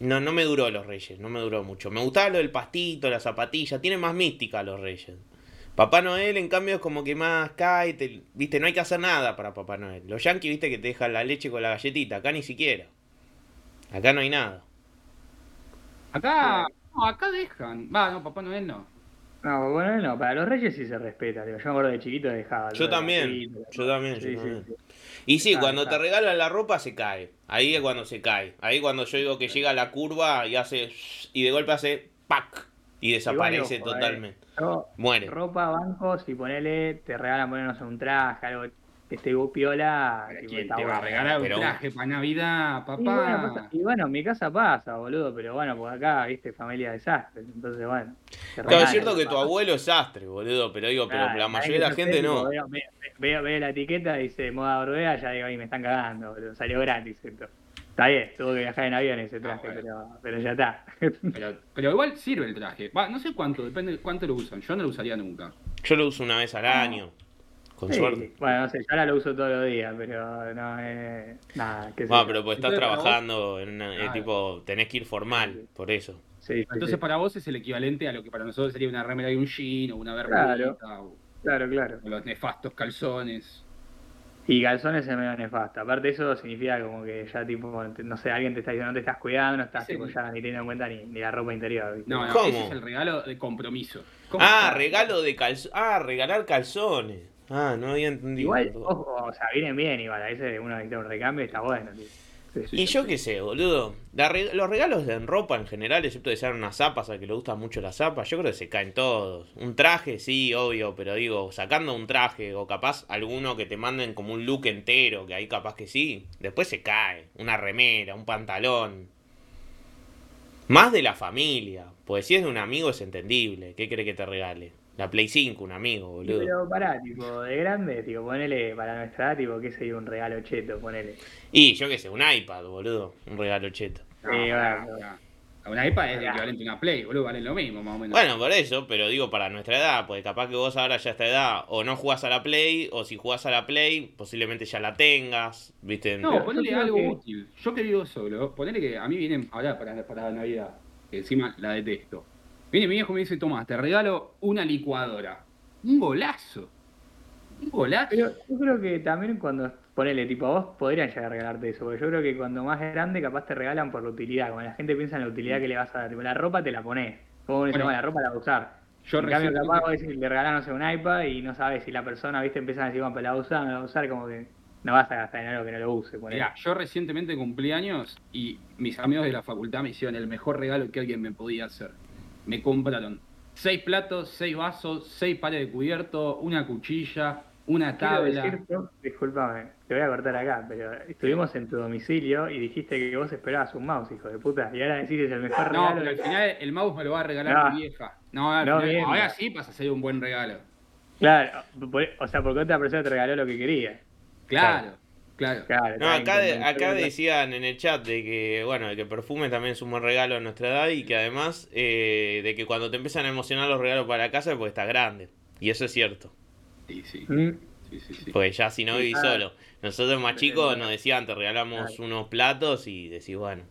No, no me duró los reyes, no me duró mucho. Me gustaba lo del pastito, la zapatilla, tiene más mística los reyes. Papá Noel, en cambio, es como que más cae, te- viste, no hay que hacer nada para Papá Noel. Los yankees, viste, que te dejan la leche con la galletita, acá ni siquiera. Acá no hay nada. Acá, no, acá dejan. Va, no, Papá Noel no. No, bueno, no, para los reyes sí se respeta, digo, yo me acuerdo de chiquito dejaba. Yo también, yo también, yo Sí, también. sí. Y sí, cuando te regalan la ropa se cae. Ahí es cuando se cae. Ahí cuando yo digo que llega la curva y hace... Y de golpe hace... ¡Pac! Y desaparece ojo, totalmente. Yo, Muere. ropa, bancos, y ponele, te regalan ponernos un traje, algo que esté piola. tipo, ¿Quién está te va a regalar un traje para Navidad, Y bueno, papá? pasa- y bueno, en mi casa pasa, boludo, pero bueno, pues acá, viste, familia desastre, entonces bueno. Claro, es cierto que tu abuelo es sastre, boludo, pero digo, pero la mayoría de la gente no. Veo, veo- veo- veo la etiqueta, dice moda Orbea, ya digo, ahí me están cagando, boludo, salió gratis esto. Está bien, tuvo que viajar en avión ese traje, Ah, bueno. pero, pero ya está. Pero, pero igual sirve el traje. Va, no sé cuánto, depende de cuánto lo usan. Yo no lo usaría nunca. Yo lo uso una vez al año. Con Sí, suerte. Bueno, no sé, yo ahora lo uso todos los días, pero no es. Nada, qué sé No, pero pues estás Entonces, trabajando en una, eh, Claro. tipo, tenés que ir formal, por eso. Sí, sí, Entonces sí. para vos es el equivalente a lo que para nosotros sería una remera de un jean o una Claro. bermuda o, Claro, claro. o los nefastos calzones. Y calzones es medio nefasto. Aparte, eso significa como que ya, tipo, no sé, alguien te está diciendo, no te estás cuidando, no estás, Sí. tipo, ya ni teniendo en cuenta ni, ni la ropa interior. ¿viste? No, no, ¿Cómo? ese es el regalo de compromiso. ¿Cómo Ah, está? regalo de calzones. Ah, regalar calzones. Ah, no había entendido. Igual, ojo, o sea, vienen bien igual. A veces uno necesita un recambio y está bueno. tío. Sí, sí. Y yo qué sé, boludo. Re- los regalos en ropa en general, excepto de ser unas zapas, a que le gustan mucho las zapas, yo creo que se caen todos. Un traje, sí, obvio, pero digo, sacando un traje, o capaz alguno que te manden como un look entero, que ahí capaz que sí, después se cae. Una remera, un pantalón. Más de la familia, pues si es de un amigo es entendible. ¿Qué cree que te regale? La Play 5, un amigo, boludo. Pero pará, tipo, de grande, tipo, ponele para nuestra edad, tipo, ¿qué sería un regalo cheto? Ponele. Y yo qué sé, un iPad, boludo. Un regalo cheto. No, Sí, bueno. Una iPad es equivalente a una Play, boludo, vale lo mismo más o menos. Bueno, por eso, pero digo para nuestra edad, porque capaz que vos ahora ya a esta edad o no jugás a la Play, o si jugás a la Play, posiblemente ya la tengas, ¿viste? No, ponele yo algo que- útil. Yo que vivo solo, ponele que a mí vienen ahora para, para Navidad, que encima la detesto. Viene mi viejo y me dice, Tomás, te regalo una licuadora. Un golazo. Un golazo. Pero yo creo que también cuando, ponele, tipo, a vos podrían llegar a regalarte eso, porque yo creo que cuando más grande capaz te regalan por la utilidad, como la gente piensa en la utilidad que le vas a dar, tipo, la ropa te la pones, dice, Bueno. "Bueno, la ropa la va a usar. Yo en cambio, capaz vos decís, le regalan, no sé, un iPad y no sabes si la persona, viste, empiezan a decir, bueno, pero la va a usar, no la va a usar, como que no vas a gastar en algo que no lo use. Mirá, yo recientemente cumplí años y mis amigos de la facultad me hicieron el mejor regalo que alguien me podía hacer. Me compraron seis platos, seis vasos, seis pares de cubierto, una cuchilla, una tabla. decir, Tom, discúlpame, te voy a cortar acá, pero estuvimos en tu domicilio y dijiste que vos esperabas un mouse, hijo de puta, y ahora decís que es el mejor No, regalo. pero al final el mouse me lo va a regalar No. mi vieja. No, al No, final- bien. ahora sí pasa a ser un buen regalo. Claro, o sea, porque otra persona te regaló lo que quería. Claro, claro. Claro, No, está acá, de- acá decían en el chat de que, bueno, de que perfume también es un buen regalo a nuestra edad y que además eh, de que cuando te empiezan a emocionar los regalos para casa es porque estás grande. Y eso es cierto. Sí, sí, Mm, sí, sí, sí. Porque ya si no Sí, vivís ah. solo. Nosotros más chicos Claro. nos decían, te regalamos unos platos y decís, bueno.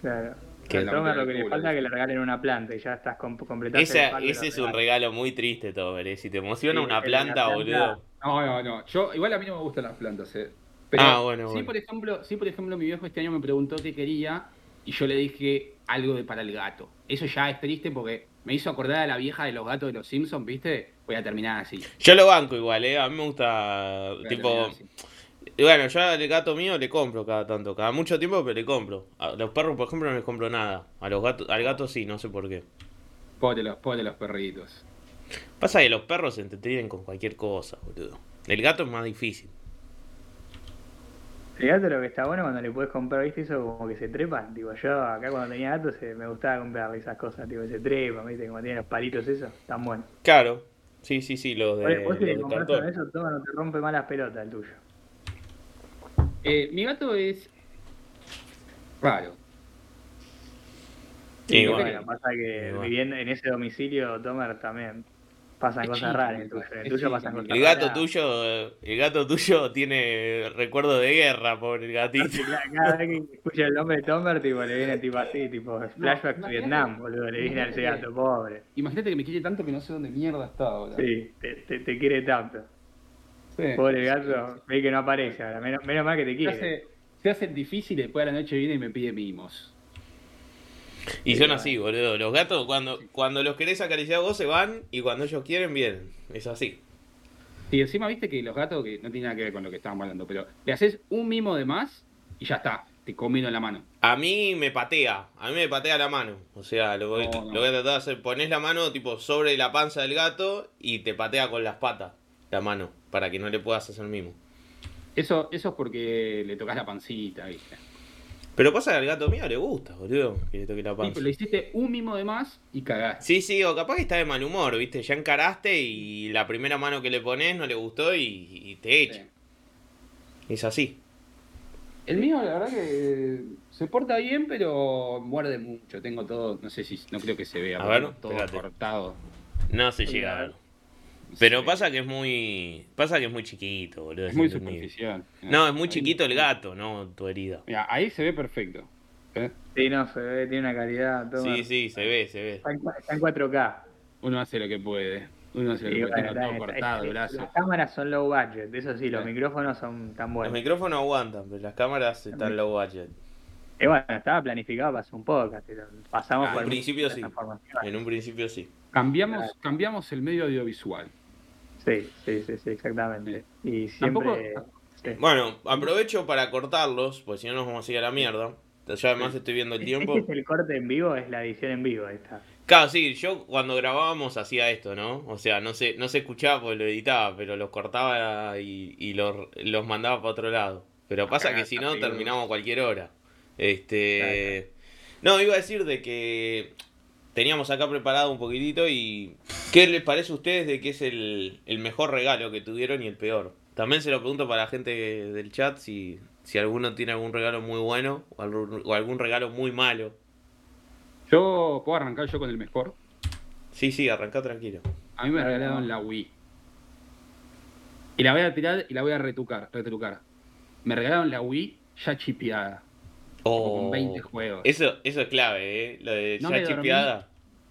Claro. Que Tomer lo que le falta es que le regalen una planta y ya estás com completando Ese, es un regalo muy triste, Tomer. eh. Si te emociona Sí, una planta, planta. boludo. No, no, no. Yo, igual a mí no me gustan las plantas, eh. Pero Ah, bueno, sí, bueno. por ejemplo, sí, por ejemplo, mi viejo este año me preguntó qué quería y yo le dije algo de para el gato. Eso ya es triste porque me hizo acordar a la vieja de los gatos de los Simpsons, ¿viste? Voy a terminar así. Yo lo banco igual, ¿eh? A mí me gusta, tipo... así. Y bueno, yo al gato mío le compro cada tanto, cada mucho tiempo, pero le compro. A los perros, por ejemplo, no les compro nada. A los gatos, al gato sí, no sé por qué. Pobre los, pobre los perritos. Pasa que los perros se entretienen con cualquier cosa, boludo. El gato es más difícil. El gato lo que está bueno cuando le puedes comprar, ¿viste? Eso como que se trepan. Digo, yo acá cuando tenía gatos se, me gustaba comprar esas cosas, tipo, que se trepan, ¿viste? Como tienen los palitos esos, están buenos. Claro, sí, sí, sí, los de, vos si los le de compras eso, toma, no te rompe más las pelotas el tuyo. Eh, mi gato es raro. Sí, bueno. pasa que Igual. viviendo en ese domicilio, Tomer, también pasan Es cosas chico, raras en el tuyo. En tuyo chico, pasan cosas El raras. gato tuyo, eh, el gato tuyo tiene recuerdo de guerra por el gatito. Cada, vez que escucha el nombre de Tomer, tipo, le viene tipo así, tipo flashback to imagínate- Vietnam, boludo, le viene a ese gato, pobre. Imagínate que me quiere tanto que no sé dónde mierda está ahora. Sí, te, te, te quiere tanto. Sí. Pobre gato, ve que no aparece ahora, menos, menos mal que te Se quiere. hace, se hace difícil y después a la noche viene y me pide mimos. Y son así, boludo. Los gatos, cuando, cuando los querés acariciar vos, se van y cuando ellos quieren, vienen. Es así. Y encima viste que los gatos, que no tiene nada que ver con lo que estábamos hablando, pero le haces un mimo de más y ya está, te combino en la mano. A mí me patea, a mí me patea la mano. O sea, lo voy, No, no. lo voy a tratar de hacer. Pones la mano tipo sobre la panza del gato y te patea con las patas la mano para que no le puedas hacer mimo. Eso, eso es porque le tocas la pancita, viste. Pero pasa que al gato mío le gusta, boludo, que le toque la Sí, panza. pero le hiciste un mimo de más y cagaste. Sí, sí, o capaz que está de mal humor, viste. Ya encaraste y la primera mano que le pones no le gustó y, y te echa. Sí. Es así. El mío, la verdad que se porta bien, pero muerde mucho. Tengo todo, no sé si, no creo que se vea, A ver, todo espérate. cortado. No se Sí, llega a ver. Pero Sí. pasa que es muy. Pasa que es muy chiquito, boludo. Es muy superficial. No, es muy Ahí- chiquito el gato, no tu herida. Mira, ahí se ve perfecto. ¿eh? Sí, no, se ve, tiene una calidad. Tomer. Sí, sí, se ve, se ve. Está en, está en 4K. Uno hace lo que puede. Uno hace lo que puede. bueno, todo cortado brazo. Las cámaras son low budget, eso sí, los Sí. micrófonos son tan Los buenos. micrófonos aguantan, pero las cámaras están low budget. Y bueno, estaba planificado para hacer un podcast, pasamos Ah, por en principio muchas sí. En un principio sí. Cambiamos, cambiamos el medio audiovisual. Sí, sí, sí, sí, exactamente. Y siempre... sí. Bueno, aprovecho para cortarlos, porque si no nos vamos a ir a la mierda. Yo además estoy viendo el tiempo. Este es el corte en vivo, es la edición en vivo esta. Claro, sí, yo cuando grabábamos hacía esto, ¿no? O sea, no se, no se escuchaba porque lo editaba, pero los cortaba y, y los, los mandaba para otro lado. Pero pasa que si no, terminamos a cualquier hora. Este. No, iba a decir de que teníamos acá preparado un poquitito y. ¿Qué les parece a ustedes de que es el, el mejor regalo que tuvieron y el peor? También se lo pregunto para la gente del chat si, si alguno tiene algún regalo muy bueno o algún, o algún regalo muy malo. Yo puedo arrancar yo con el mejor. Sí, sí, arrancá tranquilo. A mí me regalaron la Wii. Y la voy a tirar y la voy a retucar, retrucar. Me regalaron la Wii ya chipeada. Oh, con 20 juegos. Eso, eso es clave, ¿eh? Lo de No ya chipeada.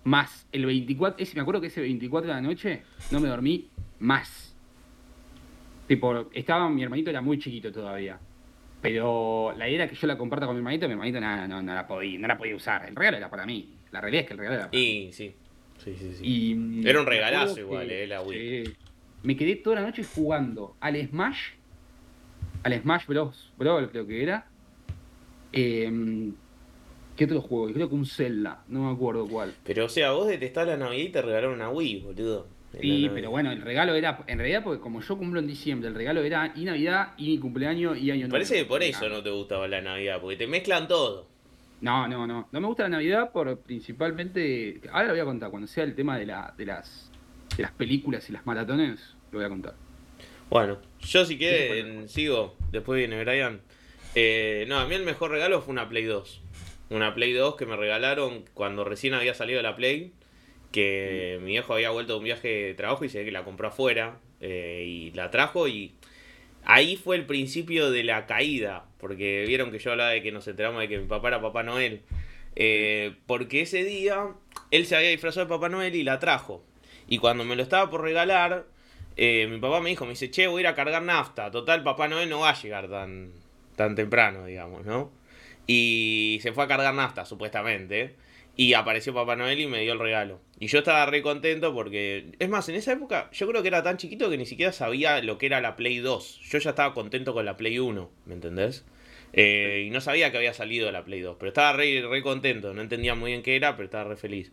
Más el 24, ese, me acuerdo que ese 24 de la noche no me dormí más. Tipo, estaba, mi hermanito era muy chiquito todavía. Pero la idea era que yo la comparta con mi hermanito, mi hermanito nada, no, no la podía, no la podía usar. El regalo era para mí. La realidad es que el regalo era para mí. Y sí, sí, sí. sí. Y, Era un me regalazo igual, eh, la Wii. me quedé toda la noche jugando al Smash, al Smash Bros. Brawl creo que era. Eh, ¿Qué otro juego? Creo que un Zelda, no me acuerdo cuál. Pero o sea, vos detestás la Navidad y te regalaron una Wii, boludo. Sí, pero bueno, el regalo era, en realidad, porque como yo cumplo en diciembre, el regalo era y Navidad, y mi cumpleaños, y Año Nuevo. Parece que por eso no te gustaba la Navidad, porque te mezclan todo. No, no, no. No me gusta la Navidad por principalmente. Ahora lo voy a contar, cuando sea el tema de, la, de, las, de las películas y las maratones, lo voy a contar. Bueno, yo si quieren sigo, después viene Brian. Eh, no, a mí el mejor regalo fue una Play 2. Una Play 2 que me regalaron cuando recién había salido la Play. Que mi viejo había vuelto de un viaje de trabajo y se ve que la compró afuera. Eh, y la trajo y ahí fue el principio de la caída. Porque vieron que yo hablaba de que nos enteramos de que mi papá era Papá Noel. Eh, porque ese día él se había disfrazado de Papá Noel y la trajo. Y cuando me lo estaba por regalar, eh, mi papá me dijo, me dice, che, voy a ir a cargar nafta. Total, Papá Noel no va a llegar tan, tan temprano, digamos, ¿no? Y se fue a cargar nafta, supuestamente. Y apareció Papá Noel y me dio el regalo. Y yo estaba re contento porque, es más, en esa época yo creo que era tan chiquito que ni siquiera sabía lo que era la Play 2. Yo ya estaba contento con la Play 1, ¿me entendés? Eh, y no sabía que había salido la Play 2, pero estaba re, re contento. No entendía muy bien qué era, pero estaba re feliz.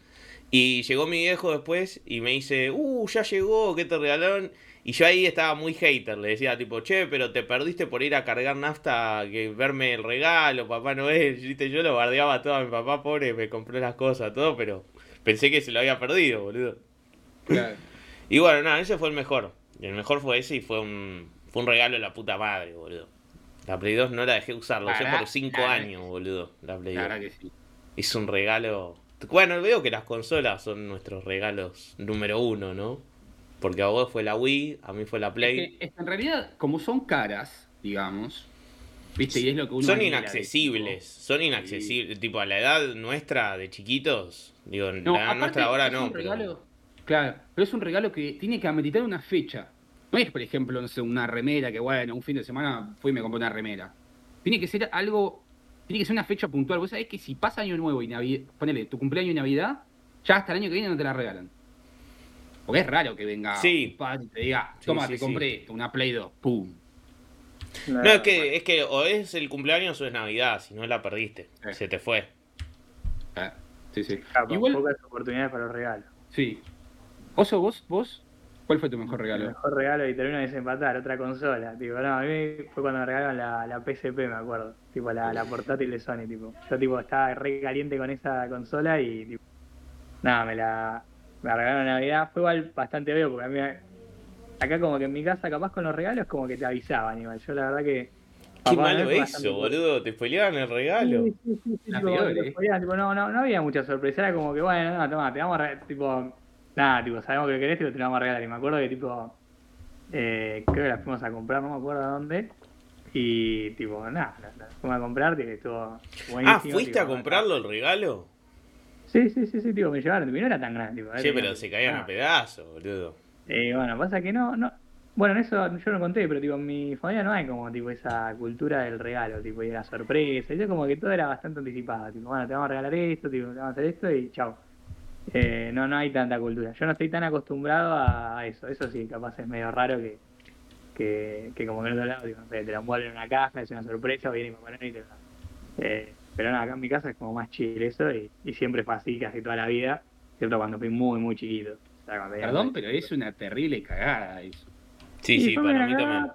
Y llegó mi viejo después y me dice, uh, ya llegó, ¿qué te regalaron? Y yo ahí estaba muy hater, le decía tipo, che, pero te perdiste por ir a cargar nafta, que verme el regalo, papá Noel, ¿viste? Yo lo bardeaba todo a mi papá, pobre, me compró las cosas, todo, pero pensé que se lo había perdido, boludo. Claro. Y bueno, nada, ese fue el mejor. Y el mejor fue ese y fue un, fue un regalo de la puta madre, boludo. La Play 2 no la dejé usar, lo usé por 5 pará. años, boludo, la Play 2. La que sí. Es un regalo. Bueno, veo que las consolas son nuestros regalos número uno, ¿no? Porque a vos fue la Wii, a mí fue la Play. Es que, en realidad, como son caras, digamos, ¿viste? Y es lo que uno son anhela, inaccesibles, son inaccesibles. Tipo, a la edad nuestra de chiquitos, digo, No, la edad nuestra ahora no. un pero- regalo- Claro, pero es un regalo que tiene que ameritar una fecha. No es, por ejemplo, no sé, una remera que, bueno, un fin de semana fui y me compré una remera. Tiene que ser algo, tiene que ser una fecha puntual. Vos sabés que si pasa Año Nuevo y Navidad, ponele tu cumpleaños y Navidad, ya hasta el año que viene no te la regalan. Porque es raro que venga Sí. un padre y te diga, toma, sí, te compré esto, una Play 2, pum. No, es que, es que o es el cumpleaños o es Navidad, si no la perdiste, Sí. se te fue. Eh, sí, sí. Claro, Igual, pocas oportunidades para los regalos. sí. Oso, vos, vos, ¿cuál fue tu mejor El regalo? mejor regalo y termino de desempatar, otra consola. Tipo, no, a mí fue cuando me regalaron la, la PSP, me acuerdo. Tipo, la, la portátil de Sony, tipo. Yo, tipo, estaba re caliente con esa consola y, tipo, nada, me la, me la regalaron en Navidad. Fue igual bastante obvio porque a mí, acá como que en mi casa, capaz con los regalos, como que te avisaban igual. Yo la verdad que... Qué malo eso, boludo, te spoileaban el regalo. Sí, sí, sí, sí, tipo, eh. tipo, no, no, no había mucha sorpresa, era como que, bueno, no, toma, te vamos a regalar, tipo, nada, tipo, sabemos que lo querés, tipo, te lo vamos a regalar. Y me acuerdo que, tipo, eh, creo que la fuimos a comprar, no me acuerdo a dónde, y, tipo, nada, la, la fuimos a comprar, tipo, estuvo buenísimo. Ah, ¿fuiste tipo, a comprarlo el regalo? Sí, sí, sí, sí, tipo, me llevaron, y no era tan grande, tipo. Sí, pero se caían a nada. pedazos, boludo. Eh, bueno, pasa que no, no. Bueno, en eso yo no conté, pero tipo en mi familia no hay como tipo esa cultura del regalo, tipo y de la sorpresa. Yo como que todo era bastante anticipado, tipo, bueno, te vamos a regalar esto, tipo, te vamos a hacer esto y chao. Eh, no, no hay tanta cultura. Yo no estoy tan acostumbrado a eso. Eso sí, capaz es medio raro que, que, que como que en otro lado, tipo, no sé, te lo envuelven en una caja, es una sorpresa, viene mi papá Noel y te lo da. Eh, pero no, acá en mi casa es como más chill eso y, y siempre fue así casi toda la vida, excepto cuando fui muy, muy chiquito. O sea, Perdón, pero es una terrible cagada eso. Sí, sí, para mí cagada. también.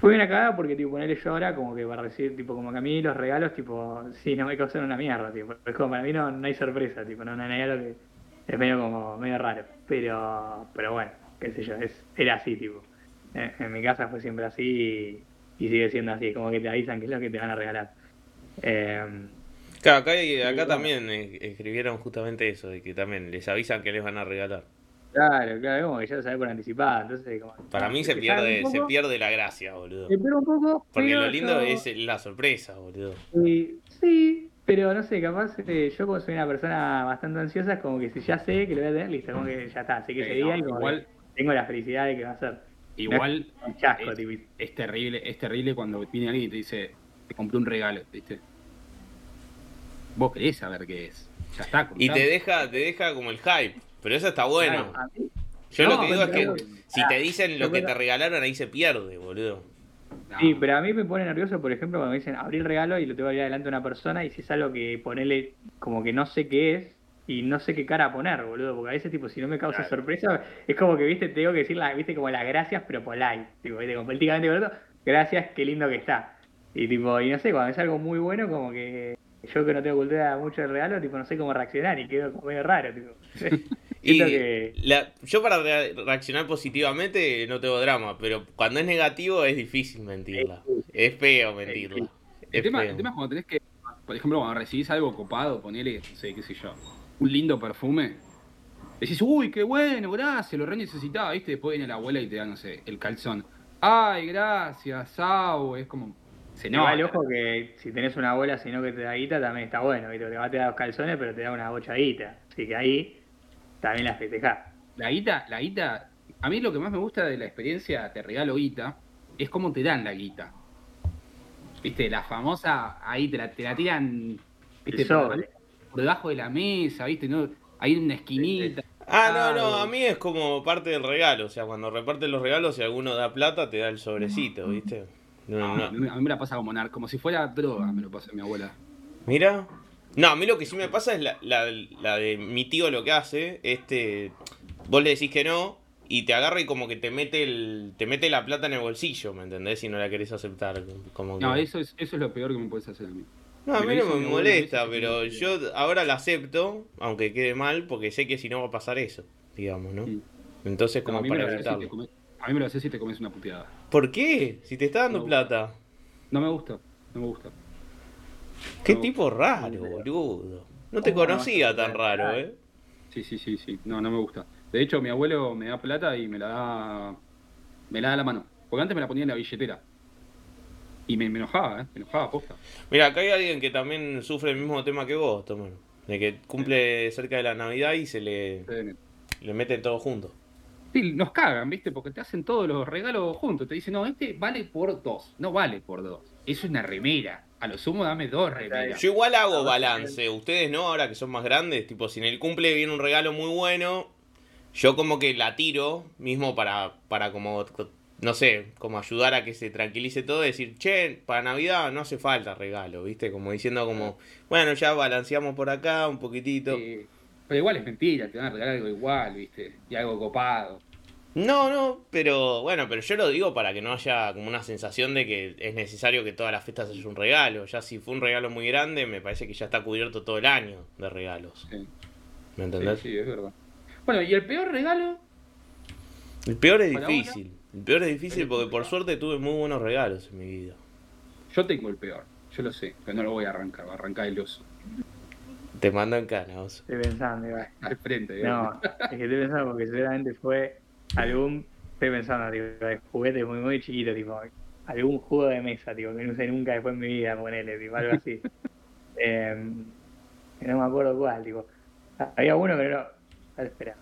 Fue una cagada porque, tipo, ponerle yo ahora como que para recibir, tipo, como que a mí los regalos, tipo, sí, no me causan una mierda, tipo. Es como, para mí no, no hay sorpresa, tipo, no, no hay algo que es medio como, medio raro. Pero, pero bueno, qué sé yo, es, era así, tipo. En, en mi casa fue siempre así y, y sigue siendo así, como que te avisan qué es lo que te van a regalar. Eh, Claro, acá, acá bueno. también escribieron justamente eso, de que también les avisan que les van a regalar. claro, claro, como que ya lo sabés por anticipado, entonces como... Para mí se pierde, se pierde la gracia, boludo. se pierde un poco, Porque lo lindo yo- es la sorpresa, boludo. Sí, sí, pero no sé, capaz eh, yo como soy una persona bastante ansiosa, es como que si ya sé que lo voy a tener, listo, como que ya está, sé que ese no, día y como igual- que tengo la felicidad de que va a ser Igual chasco, es, es terrible, es terrible cuando viene alguien y te dice, te compré un regalo, ¿viste? Vos querés saber qué es. Ya está, Y te deja, te deja como el hype. Pero eso está bueno. Yo No, lo que digo es que si te dicen lo que te regalaron, ahí se pierde, boludo. No. Sí, pero a mí me pone nervioso, por ejemplo, cuando me dicen abrir el regalo y lo tengo que abrir adelante a una persona y si es algo que ponerle como que no sé qué es, y no sé qué cara poner, boludo, porque a veces, tipo, si no me causa sorpresa, es como que, viste, tengo que decir, la, viste, como las gracias, pero polite, tipo, viste, como políticamente correcto, gracias, qué lindo que está. Y tipo, y no sé, cuando es algo muy bueno, como que yo que no tengo cultura mucho del regalo, tipo, no sé cómo reaccionar y quedo como medio raro, tipo. Y Siento que- la- yo para re- reaccionar positivamente no tengo drama, pero cuando es negativo es difícil mentirla. Es feo mentirla. El Es tema, feo. el tema es cuando tenés que, por ejemplo, cuando recibís algo copado, ponele, no sé, qué sé yo, un lindo perfume, decís, uy, qué bueno, gracias, lo re necesitaba, ¿viste? Después viene la abuela y te da, no sé, el calzón. Ay, gracias, Sau, es como. Se No, el nota. ojo que si tenés una abuela, sino que te da guita, también está bueno, ¿viste? Te va a te dar los calzones, pero te da una bochadita. Así que ahí también la festejás. La guita, la guita, a mí lo que más me gusta de la experiencia Te regalo guita es cómo te dan la guita. Viste, la famosa, ahí te la, te la tiran, viste, por, por debajo de la mesa, viste, ¿no? Ahí en una esquinita. Ah, no, no, a mí es como parte del regalo. O sea, cuando reparten los regalos, si alguno da plata, te da el sobrecito, ¿viste? No, No, no. A, mí, a mí me la pasa como nar, como si fuera droga, me lo pasa mi abuela. Mira. No, a mí lo que sí me pasa es la, la, la de mi tío lo que hace. Este. Vos le decís que no. Y te agarra y como que te mete el. te mete la plata en el bolsillo, ¿me entendés? Si no la querés aceptar. Como que... No, eso es, eso es lo peor que me puedes hacer a mí. No, a mí no me molesta, pero yo ahora la acepto, aunque quede mal, porque sé que si no va a pasar eso, digamos, ¿no? Entonces, como para evitarlo. A mí me lo haces si te comes una puteada. ¿Por qué? Si te está dando No. plata. No me gusta, no me gusta. Qué No. tipo raro, boludo. No te conocía tan raro, ¿eh? Sí, sí, sí, sí. No, no me gusta. De hecho, mi abuelo me da plata y me la da. Me la da a la mano. Porque antes me la ponía en la billetera. Y me, me enojaba, ¿eh? Me enojaba, posta. Mira, acá hay alguien que también sufre el mismo tema que vos, Tomás. De que cumple cerca de la Navidad y se le, le mete todo junto. Sí, nos cagan, ¿viste? Porque te hacen todos los regalos juntos. Te dicen, no, este vale por dos. No vale por dos. Es una remera. A lo sumo dame dos remeras. Yo igual hago balance, ustedes no, ahora que son más grandes, tipo, si en el cumple viene un regalo muy bueno, yo como que la tiro, mismo para, para como, no sé, como ayudar a que se tranquilice todo, decir, che, para Navidad no hace falta regalo, ¿viste? Como diciendo como, bueno, ya balanceamos por acá un poquitito. Sí. Pero igual es mentira, te van a regalar algo igual, ¿viste? Y algo copado. No, no, pero bueno, pero yo lo digo para que no haya como una sensación de que es necesario que todas las fiestas haya un regalo. Ya si fue un regalo muy grande, me parece que ya está cubierto todo el año de regalos. Sí, ¿Me entendés? sí, es verdad. Bueno, y el peor regalo, El peor es difícil. El peor es difícil porque por suerte tuve muy buenos regalos en mi vida. yo tengo el peor. Yo lo sé, pero no lo voy a arrancar, va a arrancar el oso. Te mando en cana, oso. Estoy pensando, igual. Al frente, digamos. No, es que estoy pensando porque seguramente fue algún. Estoy pensando, tipo, de juguete muy, muy chiquito, tipo. Algún juego de mesa, tipo, que no usé nunca después en mi vida, ponele, tipo, algo así. eh, que no me acuerdo cuál, tipo. Había uno que no. A ver, espera.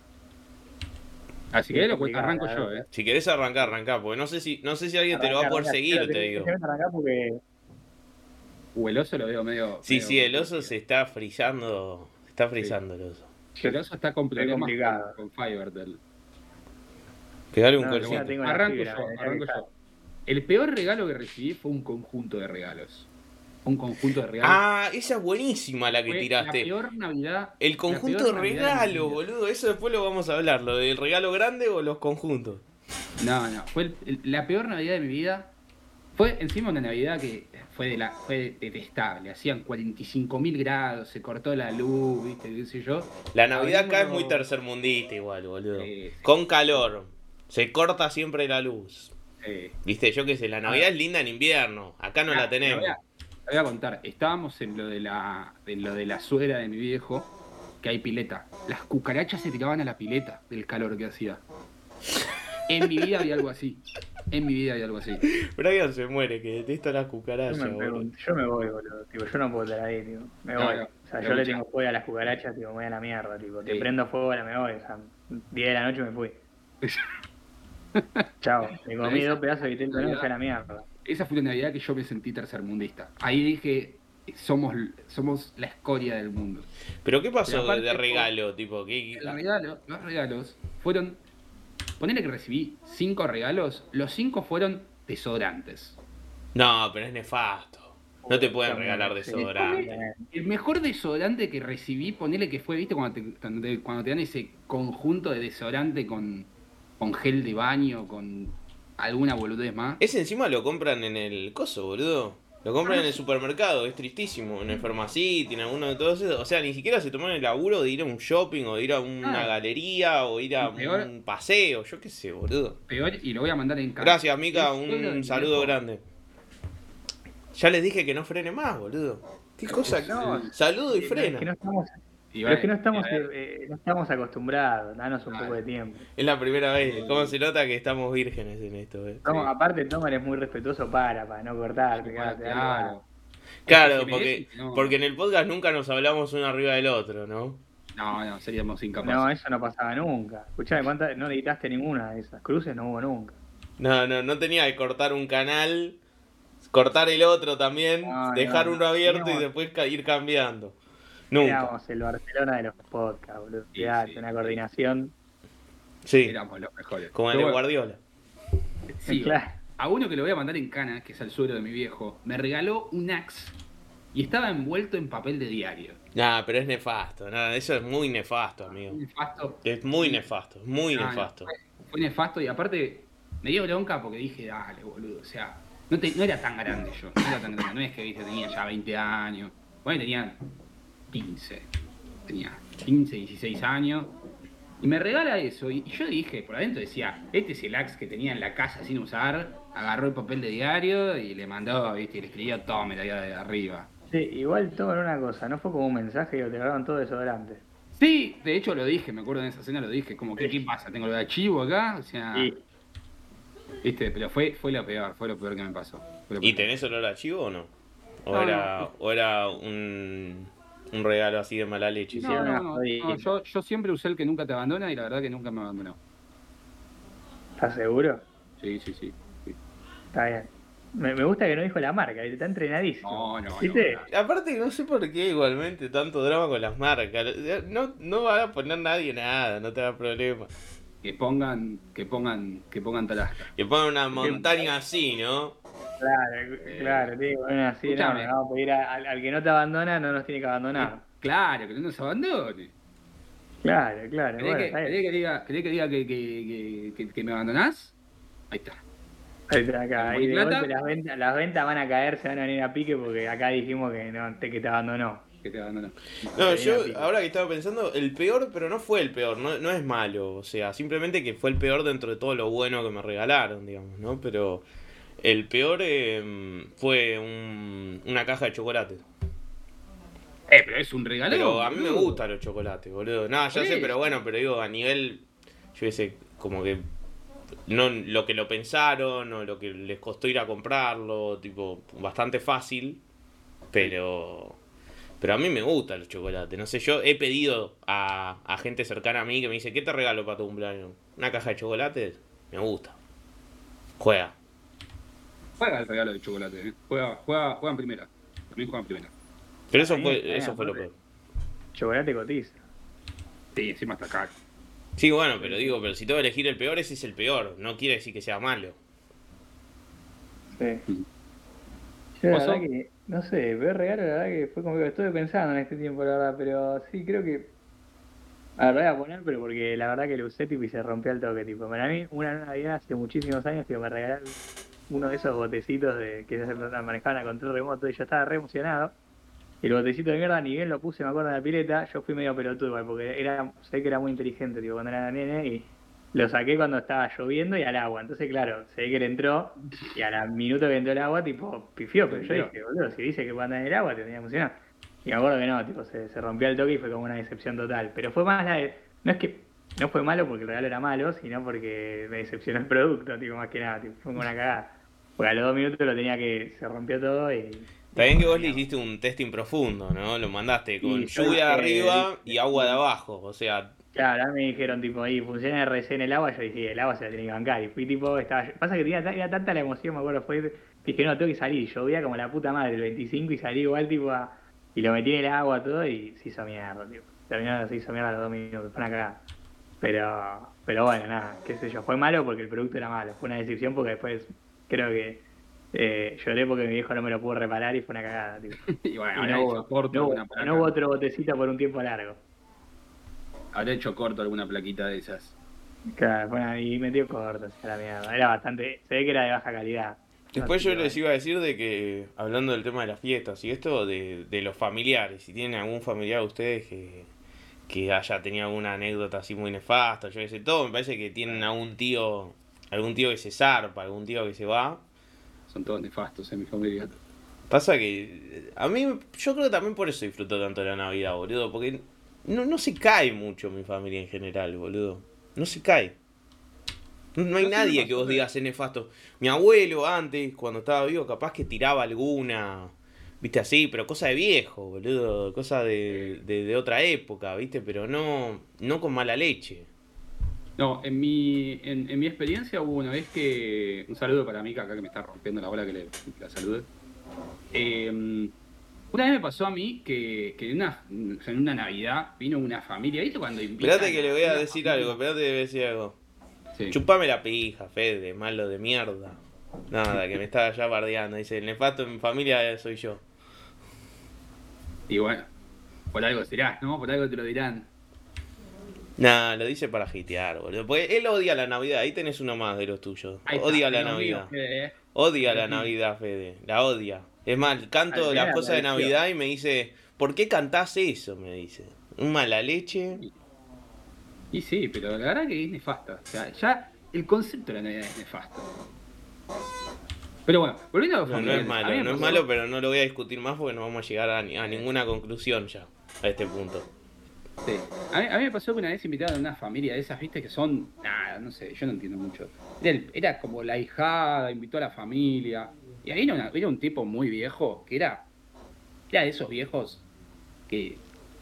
Así que lo complicado, arranco yo. ¿eh? Si querés arrancar, arrancar, porque no sé si, no sé si alguien te lo va a poder arranca, seguir, te digo. arrancar porque. O el oso lo veo medio. Sí, medio- sí, el oso se está frizando. Está frizando el oso. El oso está complicado. con, con Fivertel. Pegale un No, yo Arranco fibra, yo, tenés arranco yo. El peor regalo que recibí fue un conjunto de regalos. Un conjunto de regalos. Ah, esa es buenísima la que Fue tiraste. La peor Navidad. El conjunto de regalos, vida. boludo. Eso después lo vamos a hablar. Lo del regalo grande o los conjuntos. No, no. Fue el- el- la peor Navidad de mi vida. Fue encima una Navidad que fue de la fue detestable. Hacían 45 mil grados, se cortó la luz, viste, qué sé yo. La Navidad acá es muy tercermundista igual, boludo. Sí, sí. Con calor. Se corta siempre la luz. Viste, yo qué sé, la Navidad es linda en invierno. Acá no Ah, la tenemos. Te voy, a, te voy a contar, estábamos en lo de la en lo de la suegra de mi viejo, que hay pileta. Las cucarachas se tiraban a la pileta del calor que hacía. En mi vida había algo así. En mi vida había algo así. Brian se muere, que detesta las Yo cucarachas, me, boludo. pregunto- yo me voy, boludo. Tipo, yo no puedo estar ahí, tipo. Me No, voy. no, o sea, yo le tengo fuego a las cucarachas, tipo, me voy a la mierda, tipo. Te Sí. prendo fuego, ahora me voy. O sea, 10 de la noche me fui. Chao. Me comí Esa- dos pedazos de vitel me fui a la mierda. Esa fue la Navidad que yo me sentí tercermundista. Ahí dije, somos, somos la escoria del mundo. Pero ¿qué pasó Pero aparte de regalo? Tipo, ¿qué- El regalo- los regalos fueron. Ponele que recibí cinco regalos, los cinco fueron desodorantes. No, pero es nefasto. No te pueden regalar desodorante. El mejor desodorante que recibí, ponele que fue, ¿viste? Cuando te, cuando te- cuando te dan ese conjunto de desodorante con, con gel de baño, con alguna boludez más. Ese encima lo compran en el coso, boludo. Lo compran en el supermercado, es tristísimo. En el Pharmacity, en alguno de todos esos. O sea, ni siquiera se toman el laburo de ir a un shopping o de ir a una Ah. galería o ir a peor- un paseo, yo qué sé, boludo. Peor, y lo voy a mandar en casa. Gracias, Mica, un saludo grande. Ya les dije que no frene más, boludo. ¿Qué cosa? No, Saludo y frena. que no estamos, Y pero es que no estamos, ver, eh, no estamos acostumbrados, danos un poco de tiempo. Es la primera vez. ¿Cómo se nota que estamos vírgenes en esto? eh? Como, Sí. Aparte, Tomar es muy respetuoso para, para no cortarte. Claro, claro. Porque, no. porque en el podcast nunca nos hablamos uno arriba del otro, ¿no? No, no, seríamos incapaces. No, eso no pasaba nunca. Escuchame, ¿cuántas, no editaste ninguna de esas cruces? No hubo nunca. No, no, no tenía que cortar un canal, cortar el otro también, No, dejar no, uno abierto y después ir cambiando. Nunca. Éramos el Barcelona de los podcasts, boludo. Sí, Fíjate, sí. una coordinación. Sí, Éramos los mejores. como el de Guardiola. sí, Claro. A uno que lo voy a mandar en cana, que es el suelo de mi viejo, me regaló un Axe y estaba envuelto en papel de diario. Nah, pero es nefasto, no, eso es muy nefasto, amigo. Nefasto. Es muy nefasto, es muy no, nefasto. fue, fue nefasto y aparte me dio bronca porque dije, dale, boludo. O sea, no, te- no era tan grande yo. No era tan grande. No es que viste, tenía ya 20 años. Bueno, tenía 15. Tenía 15, 16 años. Y me regala eso. Y, y yo dije, por adentro decía, este es el axe que tenía en la casa sin usar. Agarró el papel de diario y le mandó, viste, y le escribió tome allá de arriba. Sí, igual toman una cosa, no fue como un mensaje que te regalaron todo desodorante. Sí, de hecho lo dije, me acuerdo en esa escena lo dije, como que qué pasa, tengo lo de archivo acá, o sea, Y viste, pero fue, fue lo peor, fue lo peor que me pasó. Lo ¿Y tenés olor a chivo o no? ¿O No, era, no. o era un, un regalo así de mala leche? Sí, No, no, no, no, yo, yo siempre usé el que nunca te abandona y la verdad que nunca me abandonó. ¿estás seguro? Sí, sí, sí. sí. Está bien. Me, me gusta que no dijo la marca, está entrenadísimo. No, no, no, ¿Viste? no. Aparte, no sé por qué igualmente tanto drama con las marcas. No, no va a poner nadie nada, no te da problema. Que pongan, que pongan, que pongan talasca. Que pongan una montaña así, ¿no? Claro, claro, digo, bueno, así no, vamos a pedir a- al, al que no te abandona, no nos tiene que abandonar. Claro, que no nos abandone. Claro, claro. ¿Querés Bueno, que, querés diga, querés que, diga que, que, que, que- que me abandonás? Ahí está. Ahí está, acá. ¿Con Y de plata? golpe las ventas, las ventas van a caer, se van a venir a pique porque acá dijimos que no te, que te abandonó. Que te abandonó. No, yo ahora que estaba pensando, el peor, pero no fue el peor, no, no es malo, o sea, simplemente que fue el peor dentro de todo lo bueno que me regalaron, digamos, ¿no? Pero el peor eh, fue un- una caja de chocolate. Eh, pero es un regalo. Pero a mí me gustan los chocolates, boludo. No, ya sé, pero bueno, pero digo, a nivel, yo qué sé, como que no lo que lo pensaron o lo que les costó ir a comprarlo, tipo, bastante fácil, pero pero a mí me gustan los chocolates. No sé, yo he pedido a, a gente cercana a mí que me dice, ¿qué te regalo para tu cumpleaños? Una caja de chocolates, me gusta. Juega. Juega el regalo de chocolate. eh. Juega, juega, juega en primera. También juega en primera. Pero eso fue, bien, eso fue lo peor. Chocolate cotiza. Sí, encima está caro. Sí, bueno, pero digo, pero si tengo que elegir el peor, ese es el peor. No quiere decir que sea malo. Sí. Mm. Yo la ¿Vos verdad que, no sé, el peor regalo, la verdad que fue como que estuve pensando en este tiempo, la verdad, pero sí, creo que. A ver, voy a poner, pero porque la verdad que lo usé tipo, y se rompió el toque. Tipo, para mí, una Navidad hace muchísimos años que me regalaron uno de esos botecitos de que manejaban a control remoto y yo estaba re emocionado. El botecito de mierda, ni bien lo puse, me acuerdo, en la pileta, yo fui medio pelotudo, igual, porque era, sé que era muy inteligente, tipo, cuando era nene, y lo saqué cuando estaba lloviendo y al agua. Entonces, claro, ve que le entró, y a la minuto que entró el agua, tipo, pifió, pero yo dije, boludo, si dice que puede andar en el agua, te tenía que emocionar. Y me acuerdo que no, tipo, se, se rompió el toque y fue como una decepción total. Pero fue más la de, no es que, no fue malo porque el regalo era malo, sino porque me decepcionó el producto, tipo, más que nada, tipo, fue como una cagada. Porque a los dos minutos lo tenía que, se rompió todo y... Está bien que vos le hiciste un testing profundo, ¿no? Lo mandaste con lluvia de dije, arriba y agua de abajo. O sea, Claro, ahora me dijeron tipo ahí, funciona RC en el agua, yo dije, el agua se la tiene que bancar. Y fui tipo, estaba, pasa que tenía, era tanta la emoción, me acuerdo, fue, dije, no, tengo que salir, llovía como la puta madre el 25 y salí igual tipo a- y lo metí en el agua todo y se hizo mierda, tipo. Terminó, se hizo mierda a los dos minutos, fue una cagada. Pero, pero bueno, nada, qué sé yo, fue malo porque el producto era malo, fue una decepción porque después creo que Eh, lloré porque mi viejo no me lo pudo reparar y fue una cagada. Tipo. y bueno, Y no, hecho hubo, corto no hubo- no hubo otro botecito por un tiempo largo. Habrá hecho corto alguna plaquita de esas. Claro, fue una- y metió corto, o sea, la mierda. Era bastante, se ve que era de baja calidad. Después yo les bueno. iba a decir de que, hablando del tema de las fiestas y esto, de, de los familiares, si tienen algún familiar ustedes que, que haya tenido alguna anécdota así muy nefasta, yo qué sé, todo, me parece que tienen algún tío, algún tío que se zarpa, algún tío que se va. Son todos nefastos en mi familia. Pasa que eh, a mí, yo creo que también por eso disfruto tanto de la Navidad, boludo, porque no, no se cae mucho mi familia en general, boludo. No se cae. No, no hay No nadie que vos digas es nefasto. Mi abuelo antes, cuando estaba vivo, capaz que tiraba alguna, viste así, pero cosa de viejo, boludo, cosa de, de, de otra época, viste, pero no, no con mala leche. No, en mi, en, en mi experiencia hubo una vez que. Un saludo para Mika acá que me está rompiendo la bola que le la salude. Eh, una vez me pasó a mí que, que en, una, en una Navidad vino una familia. ¿Viste cuando invitan Esperate que le voy a decir familia? algo, esperate que le voy a decir algo. Sí. Chupame la pija, Fede, malo de mierda. Nada, que me estaba ya bardeando. Dice, el nefasto en mi familia soy yo. Y bueno, por algo serás, ¿no? Por algo te lo dirán. Nah, lo dice para hitear, boludo. Porque él odia la Navidad. Ahí tenés uno más de los tuyos. Está, Odia la Navidad. Fede, ¿eh? Odia la. Navidad, Fede. La odia. Es más, canto las cosas de. Navidad y me dice, ¿por qué cantás eso? Me dice. Un mala leche. Y sí, pero la verdad que es nefasta. O sea, ya el concepto de la Navidad es nefasto. Pero bueno, volviendo a los No, no es malo, no es malo, pero no lo voy a discutir más porque no vamos a llegar a, a ninguna conclusión ya. A este punto. Sí. A, mí, a mí me pasó que una vez invitaron a una familia de esas, viste, que son. Nada, no sé, yo no entiendo mucho. Era, como la hijada, invitó a la familia. Y ahí era, una- un tipo muy viejo, que era. Era de esos viejos que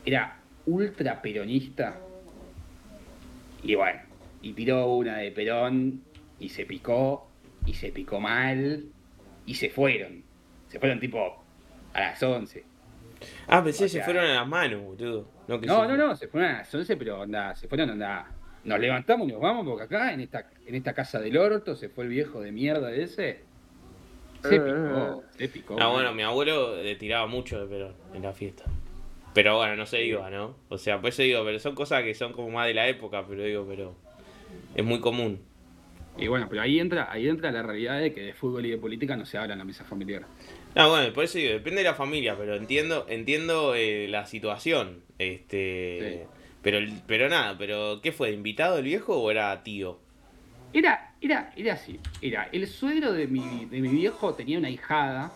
era ultra peronista. Y bueno, y tiró una de Perón, y se picó, y se picó mal, y se fueron. Se fueron tipo a las 11. Ah, pensé O que se sea- fueron a las manos, boludo. No, que No, se- no, no, se fueron a las 11, pero anda, se fueron anda. Nos levantamos y nos vamos porque acá, en esta, en esta casa del orto, se fue el viejo de mierda ese. Se Eh, picó, se picó. Ah, bueno, mi abuelo le tiraba mucho de Perón en la fiesta. Pero bueno, no se iba, ¿no? O sea, pues digo, pero son cosas que son como más de la época, pero digo, pero es muy común. Y bueno, pero ahí entra, ahí entra la realidad de que de fútbol y de política no se habla en la mesa familiar. Ah, bueno, por eso digo, depende de la familia, pero entiendo, entiendo eh, la situación. Este, Sí. pero, pero nada, pero ¿qué fue? ¿Invitado el viejo o era tío? Era, era, era así. Era, el suegro de mi, de mi viejo tenía una hijada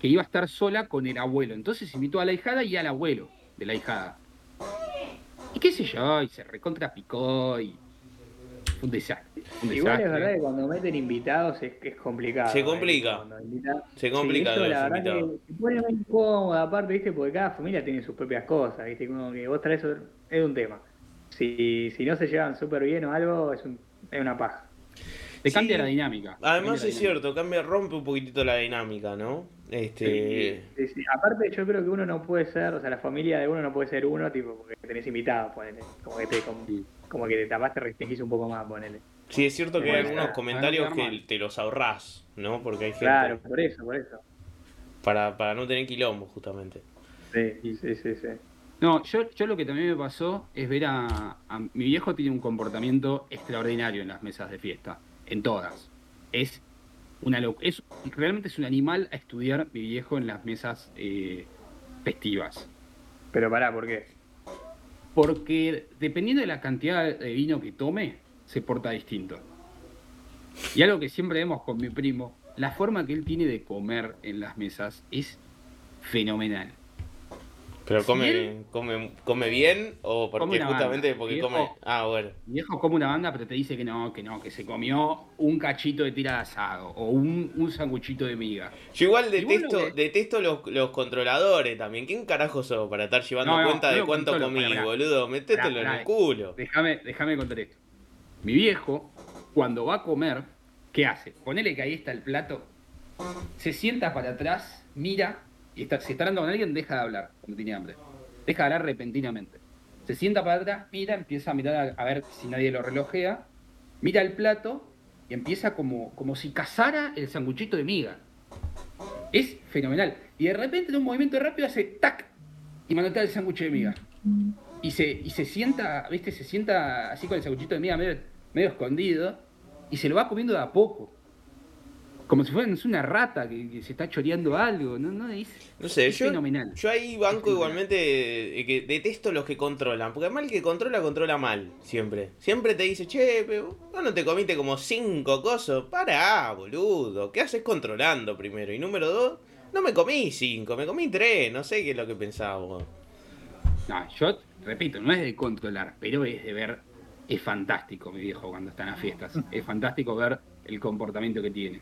que iba a estar sola con el abuelo. Entonces invitó a la hijada y al abuelo de la hijada. Y qué sé yo, y se recontra picó y un desastre. un Igual es verdad que cuando meten invitados es, es complicado. Se ¿eh? complica. Se complica Sí, eso la los verdad invitados. que se pone muy incómoda, aparte, ¿viste? Porque cada familia tiene sus propias cosas, ¿viste? Como que vos traes otro- es un tema. Si, si no se llevan súper bien o algo, es, un, es una paja. Te Sí. cambia la dinámica. Además es cierto, cambia, rompe un poquitito la dinámica, ¿no? Este, Sí, sí. Aparte, yo creo que uno no puede ser, o sea, la familia de uno no puede ser uno, tipo, porque tenés invitados, ponele. Como que te, como, que te tapas, te restringís un poco más, ponele. sí, es cierto que hay algunos comentarios que te los ahorrás, ¿no? Porque hay gente Claro, por eso, por eso. para, para no tener quilombo, justamente. Sí, sí, sí, sí. No, yo, yo lo que también me pasó es ver a, a- Mi viejo tiene un comportamiento extraordinario en las mesas de fiesta. En todas. Es una es Realmente es un animal a estudiar mi viejo en las mesas eh, festivas. Pero pará, ¿por qué? Porque dependiendo de la cantidad de vino que tome, se porta distinto. Y algo que siempre vemos con mi primo, la forma que él tiene de comer en las mesas es fenomenal. Pero come, come, come bien o porque justamente banda, porque viejo. come. Ah, bueno. Mi viejo come una banda, pero te dice que no, que no, que se comió un cachito de tira de asado o un, un sanguchito de miga. Yo igual detesto, lo que- detesto los, los controladores también. ¿Quién carajo sos para estar llevando No, no, cuenta no de cuánto controlo, comí, boludo? Métetelo en el culo. Déjame, déjame contar esto. Mi viejo, cuando va a comer, ¿qué hace? Ponele que ahí está el plato, se sienta para atrás, mira, y si está hablando con alguien, deja de hablar cuando tiene hambre. Deja de hablar repentinamente. Se sienta para atrás, mira, empieza a mirar a, ver si nadie lo relojea, mira el plato y empieza como, como si cazara el sanguchito de miga. Es fenomenal. Y de repente en un movimiento rápido hace tac y manotea el sándwich de miga. Y se, y se sienta, ¿viste? Se sienta así con el sanguchito de miga medio escondido y se lo va comiendo de a poco. Como si fuera no sé, una rata que, que se está choreando algo, ¿no? No, es, No sé, es yo, fenomenal. yo ahí banco igualmente eh, que detesto los que controlan. Porque además el que controla, controla mal. Siempre. Siempre te dice, che, pero vos no te comiste como cinco cosas. Pará, boludo. ¿Qué haces controlando primero? Y número dos, no me comí cinco, me comí tres. No sé qué es lo que pensaba vos. No, yo repito, no es de controlar, pero es de ver. Es fantástico, mi viejo, cuando está en las fiestas. Es fantástico ver el comportamiento que tiene.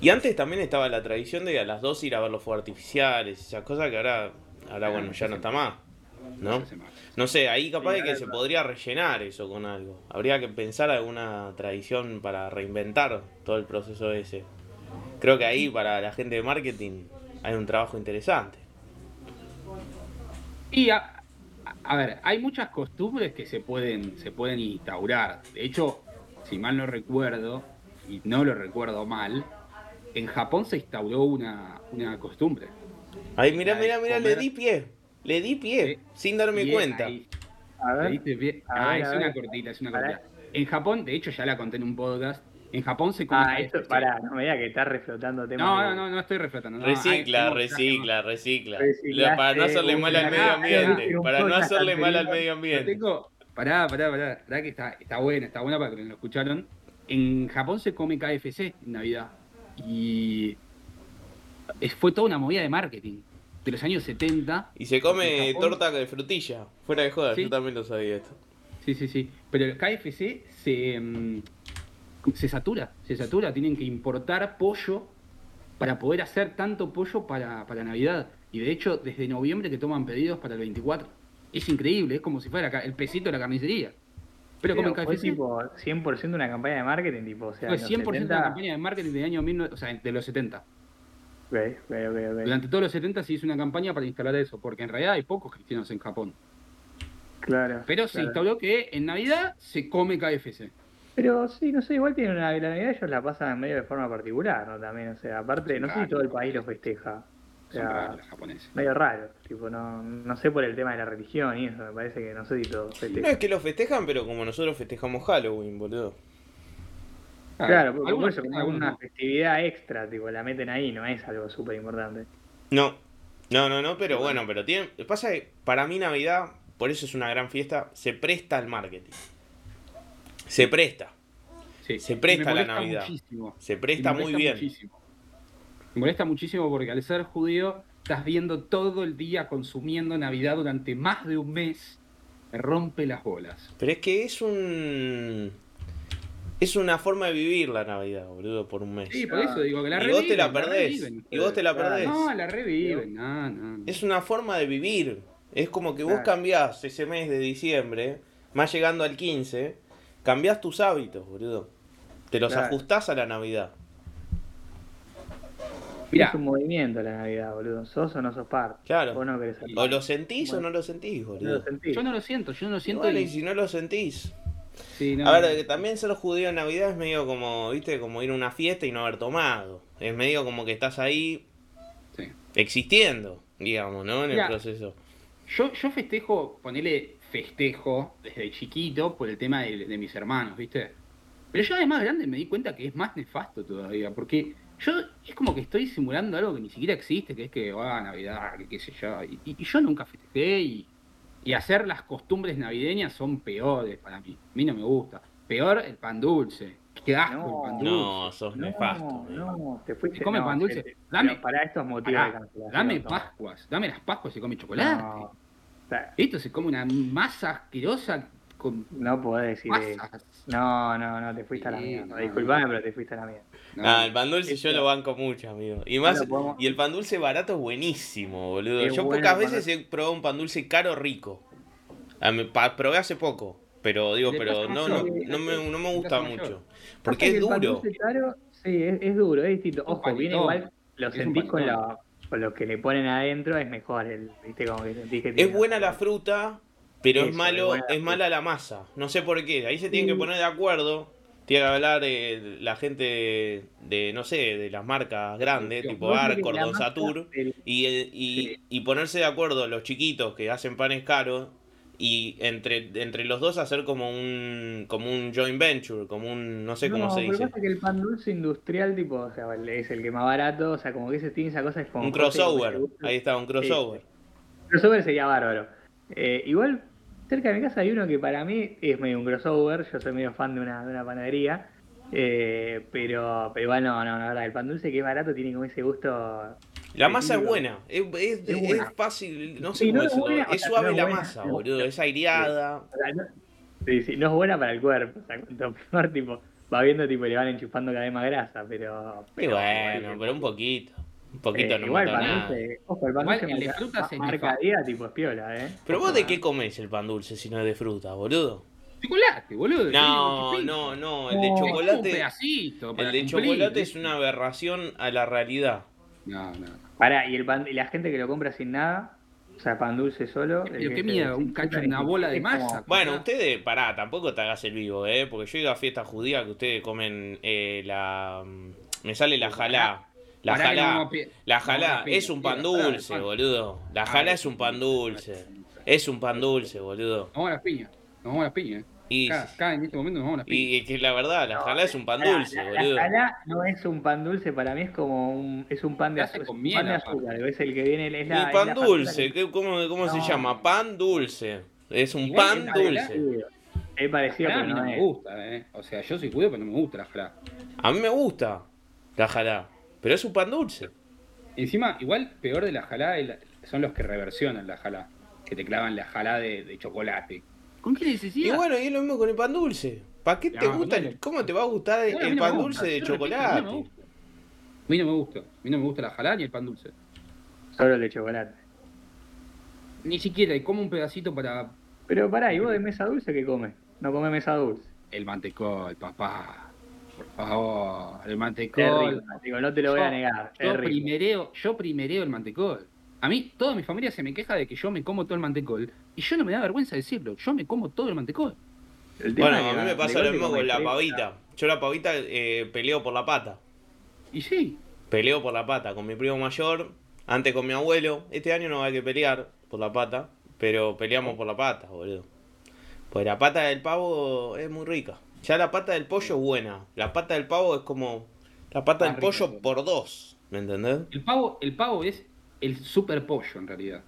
Y antes también estaba la tradición de a las dos ir a ver los fuegos artificiales, esas cosas que ahora, ahora bueno, ya no está más. ¿no? No sé, ahí capaz de que se podría rellenar eso con algo. Habría que pensar alguna tradición para reinventar todo el proceso ese. Creo que ahí para la gente de marketing hay un trabajo interesante. Y a, a- a ver, hay muchas costumbres que se pueden, se pueden instaurar. De hecho, si mal no recuerdo, y no lo recuerdo mal, en Japón se instauró una, una costumbre. Ahí, mira, mira, mira, le di pie. Le di pie, sin darme es cuenta. ahí. A ¿Le ver. diste pie? A Ah, ver, es a una ver. cortita, es una cortita. En Japón, de hecho, ya la conté en un podcast. En Japón se come Ah, esto, pará, no me digas que estás reflotando temas. No, no, no, no estoy reflotando. no, Recicla, hay- recicla, recicla. Para no hacerle mal al medio ambiente. Para no hacerle mal al medio ambiente. tengo. Pará, pará, pará. Pará que está, está buena, está buena para que lo escucharon. En Japón se come KFC en Navidad. Y fue toda una movida de marketing. De los años 70. Y se come torta de frutilla. Fuera de joda, Sí. yo también lo sabía esto. Sí, sí, sí. Pero el KFC se, mm, se satura. Se satura. Tienen que importar pollo para poder hacer tanto pollo para, para Navidad. Y de hecho, desde noviembre que toman pedidos para el 24. Es increíble, es como si fuera el pesito de la carnicería. Pero, Pero comen fue tipo 100% una campaña de marketing, tipo, o sea, Fue en los 100% 70. una campaña de marketing de año 19 o sea, de los 70. Ok, ok, ok, ok. Durante todos los 70 se hizo una campaña para instalar eso, porque en realidad hay pocos cristianos en Japón. Claro. Pero se claro. instauró que en Navidad se come KFC. Pero sí, no sé, igual tienen una, la Navidad ellos la pasan medio de forma particular, ¿no? También, o sea, aparte, no sé si todo el país lo festeja. Sea, raros los japoneses. medio raro, tipo, no, no sé por el tema de la religión y eso, me parece que no sé si todo No festeja. es que lo festejan, pero como nosotros festejamos Halloween, boludo. Claro, porque por eso, como algunos una no. festividad extra, tipo, la meten ahí, no es algo súper importante. No, no, no, no, pero bueno, pero tiene. Pasa que para mí Navidad, por eso es una gran fiesta, se presta al marketing. Se presta, Sí. Se presta la Navidad. muchísimo. se presta muy bien. muchísimo. Me molesta muchísimo porque al ser judío estás viendo todo el día consumiendo Navidad durante más de un mes. Me rompe las bolas. Pero es que es un. Es una forma de vivir la Navidad, boludo, por un mes. Sí, por eso digo que la Y vos te la reviven, perdés. reviven Y vos te la perdés. No, la reviven. No, no, no. Es una forma de vivir. Es como que vos Claro. cambiás ese mes de diciembre, más llegando al 15, cambiás tus hábitos, boludo. Te los Claro. ajustás a la Navidad. Mirá, Es un movimiento la Navidad, boludo. ¿Sos o no sos parte? Claro. Vos no querés ser O lo sentís o no lo sentís, No lo boludo. sentís. yo no lo siento, yo no lo siento. bueno, y- y si no lo sentís. sí, no, A ver, que también ser judío en Navidad es medio como, viste, como ir a una fiesta y no haber tomado. Es medio como que estás ahí sí. existiendo, digamos, ¿no? En el proceso. Yo, yo festejo, ponele festejo desde chiquito por el tema de, de mis hermanos, ¿viste? Pero yo de más grande me di cuenta que es más nefasto todavía, porque yo es como que estoy simulando algo que ni siquiera existe, que es que, ah, Navidad, que qué sé yo, y, y- y yo nunca festejé y, y hacer las costumbres navideñas son peores para mí, a mí no me gusta. Peor el pan dulce, qué asco No. el pan dulce. No, sos nefasto. No, no, te fuiste. Se come no, pan dulce. te- Dame- pero para estos motivos Pará, de cancelación. dame. Pascuas, dame las Pascuas y se come chocolate. No, o sea, Esto se come una masa asquerosa con no podés decir eso. masas. No, no, no, te fuiste a la mierda. no. Disculpame, pero te fuiste a la mierda. No, Ah, el pan dulce yo Esto- lo banco mucho, amigo. Y más, podemos- y el pan dulce barato es buenísimo, boludo. Es yo bueno pocas veces he probado un pan dulce caro rico. Ah, probé hace poco, pero digo, pero no, no, no me, no me gusta mucho. Porque que es el pan duro. dulce caro, sí, es, es duro, es distinto. Ojo, viene igual, lo sentís con, la, con lo que le ponen adentro, es mejor. El, ¿Viste? Como que sentís que Es buena la fruta, pero es Eso, malo, es mala la masa. No sé por qué. Ahí se tienen Sí. que poner de acuerdo. Tiene que hablar eh, la gente de, no sé, de las marcas grandes, Sí, tipo Arcor, Don Satur, del- y, y, Sí. y ponerse de acuerdo los chiquitos que hacen panes caros y entre, entre los dos hacer como un como un joint venture, como un, no sé cómo no, se pero dice. pasa que el pan dulce industrial, tipo, o sea, es el que más barato, o sea, como que ese tiene esa cosa es como Un crossover, ahí está, un crossover. Crossover sería bárbaro. Eh, igual, cerca de mi casa hay uno que para mí es medio un crossover, yo soy medio fan de una, de una panadería, eh, pero, pero igual no, no, la verdad, el pan dulce que es barato tiene como ese gusto... La masa es buena, es, es- Es es buena. fácil, no sé Sí, cómo no es buena, es sea, suave no la buena, masa, no. boludo, es aireada. Sí, sí, no es buena para el cuerpo, o sea, cuanto peor, tipo, va viendo, tipo, le van enchufando cada vez más grasa, pero... Pero bueno, pero un poquito, un poquito eh, no igual mata pan nada. dulce, ojo, el pan Igual dulce el de marca- frutas es marca nefasto. día, tipo, es piola, ¿eh? Pero vos de qué comes el pan dulce si no es de fruta, boludo? Chocolate, boludo. No, ¿qué no, no, el de No. Es como un chocolate, pedacito para el de cumplir, chocolate es una aberración a la realidad. No, no. Pará, y, el pan, y la gente que lo compra sin nada, o sea, pan dulce solo. Pero qué se- miedo, un cacho, una bola de masa. Bueno, ustedes, pará, tampoco te hagas el vivo, ¿eh? Porque yo he ido a fiestas judías que ustedes comen eh, la... Me sale la jalá. La Pará que no jalá, vamos a pi- la no vamos jalá a piña, es un pan dulce, boludo. La Ah, jalá es un pan dulce. Es un pan dulce, boludo. Nos vamos a las piñas. Nos vamos a las piñas. Y, Acá, acá en este momento nos vamos a las piñas. y que la verdad, la No, jalá es un pan dulce, la, boludo. La jalá no es un pan dulce, para mí es como un, es un pan de, miel, pan de azúcar, es el que viene, es Y la, es pan la dulce, ¿qué- ¿cómo, cómo se llama? Pan dulce. Es un Igual pan dulce. que- Es parecido, pero mí no no me gusta, eh. O sea, yo soy judío, pero no me gusta la jalá. A mí me gusta la jalá, pero es un pan dulce. Encima, igual peor de la la- son los que reversionan la jalá. Que te clavan la jalá de, de chocolate. ¿Con qué Y necesidad? bueno, y es lo mismo con el pan dulce. ¿Para qué te No, gusta? no. ¿Cómo te va a gustar el, a pan gusta, dulce de yo repito, a mí no me chocolate? gusta. A mí no me gusta. A mí no me gusta la jalá ni el pan dulce. Solo el de chocolate. Ni siquiera, y como un pedacito para Pero pará, ¿y vos de mesa dulce qué comes? No comes mesa dulce. el mantecol, papá. Por favor, el mantecol. rico, digo, no te lo voy a negar. Yo primereo, yo primereo el mantecol. A mí, toda mi familia se me queja de que yo me como todo el mantecol. Y yo no me da vergüenza decirlo. Yo me como todo el mantecol. El Bueno, a mí me pasa lo mismo con la pavita. Yo la pavita eh, peleo por la pata. Y sí, Peleo por la pata con mi primo mayor, antes con mi abuelo. Este año no hay que pelear por la pata, pero peleamos por la pata, boludo. Pues la pata del pavo es muy rica. Ya la pata del pollo es buena. La pata del pavo es como la pata del pollo por dos. ¿Me entendés? el pavo, el pavo es el super pollo en realidad.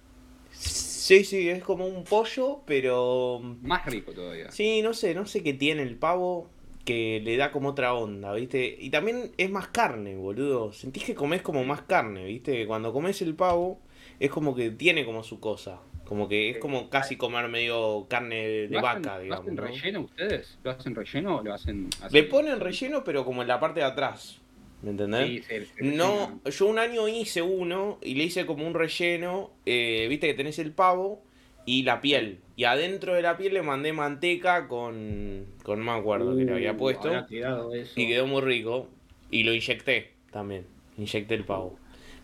Sí, sí, es como un pollo, pero... Más rico todavía. Sí, no sé, no sé qué tiene el pavo que le da como otra onda, ¿viste? Y también es más carne, boludo. Sentís que comés como más carne, ¿viste? Cuando comes el pavo es como que tiene como su cosa. Como que es como casi comer medio carne de ¿Lo hacen- vaca, ¿Lo digamos. hacen ¿no? relleno ustedes? ¿Lo hacen relleno o lo hacen así? Le ponen relleno, pero como en la parte de atrás. ¿Me entendés? Sí, se- se No, yo un año hice uno y le hice como un relleno, eh, viste que tenés el pavo y la piel. Y adentro de la piel le mandé manteca con, con no me acuerdo que le había Uh, puesto. Y quedó muy rico. Y lo inyecté también. Inyecté el pavo.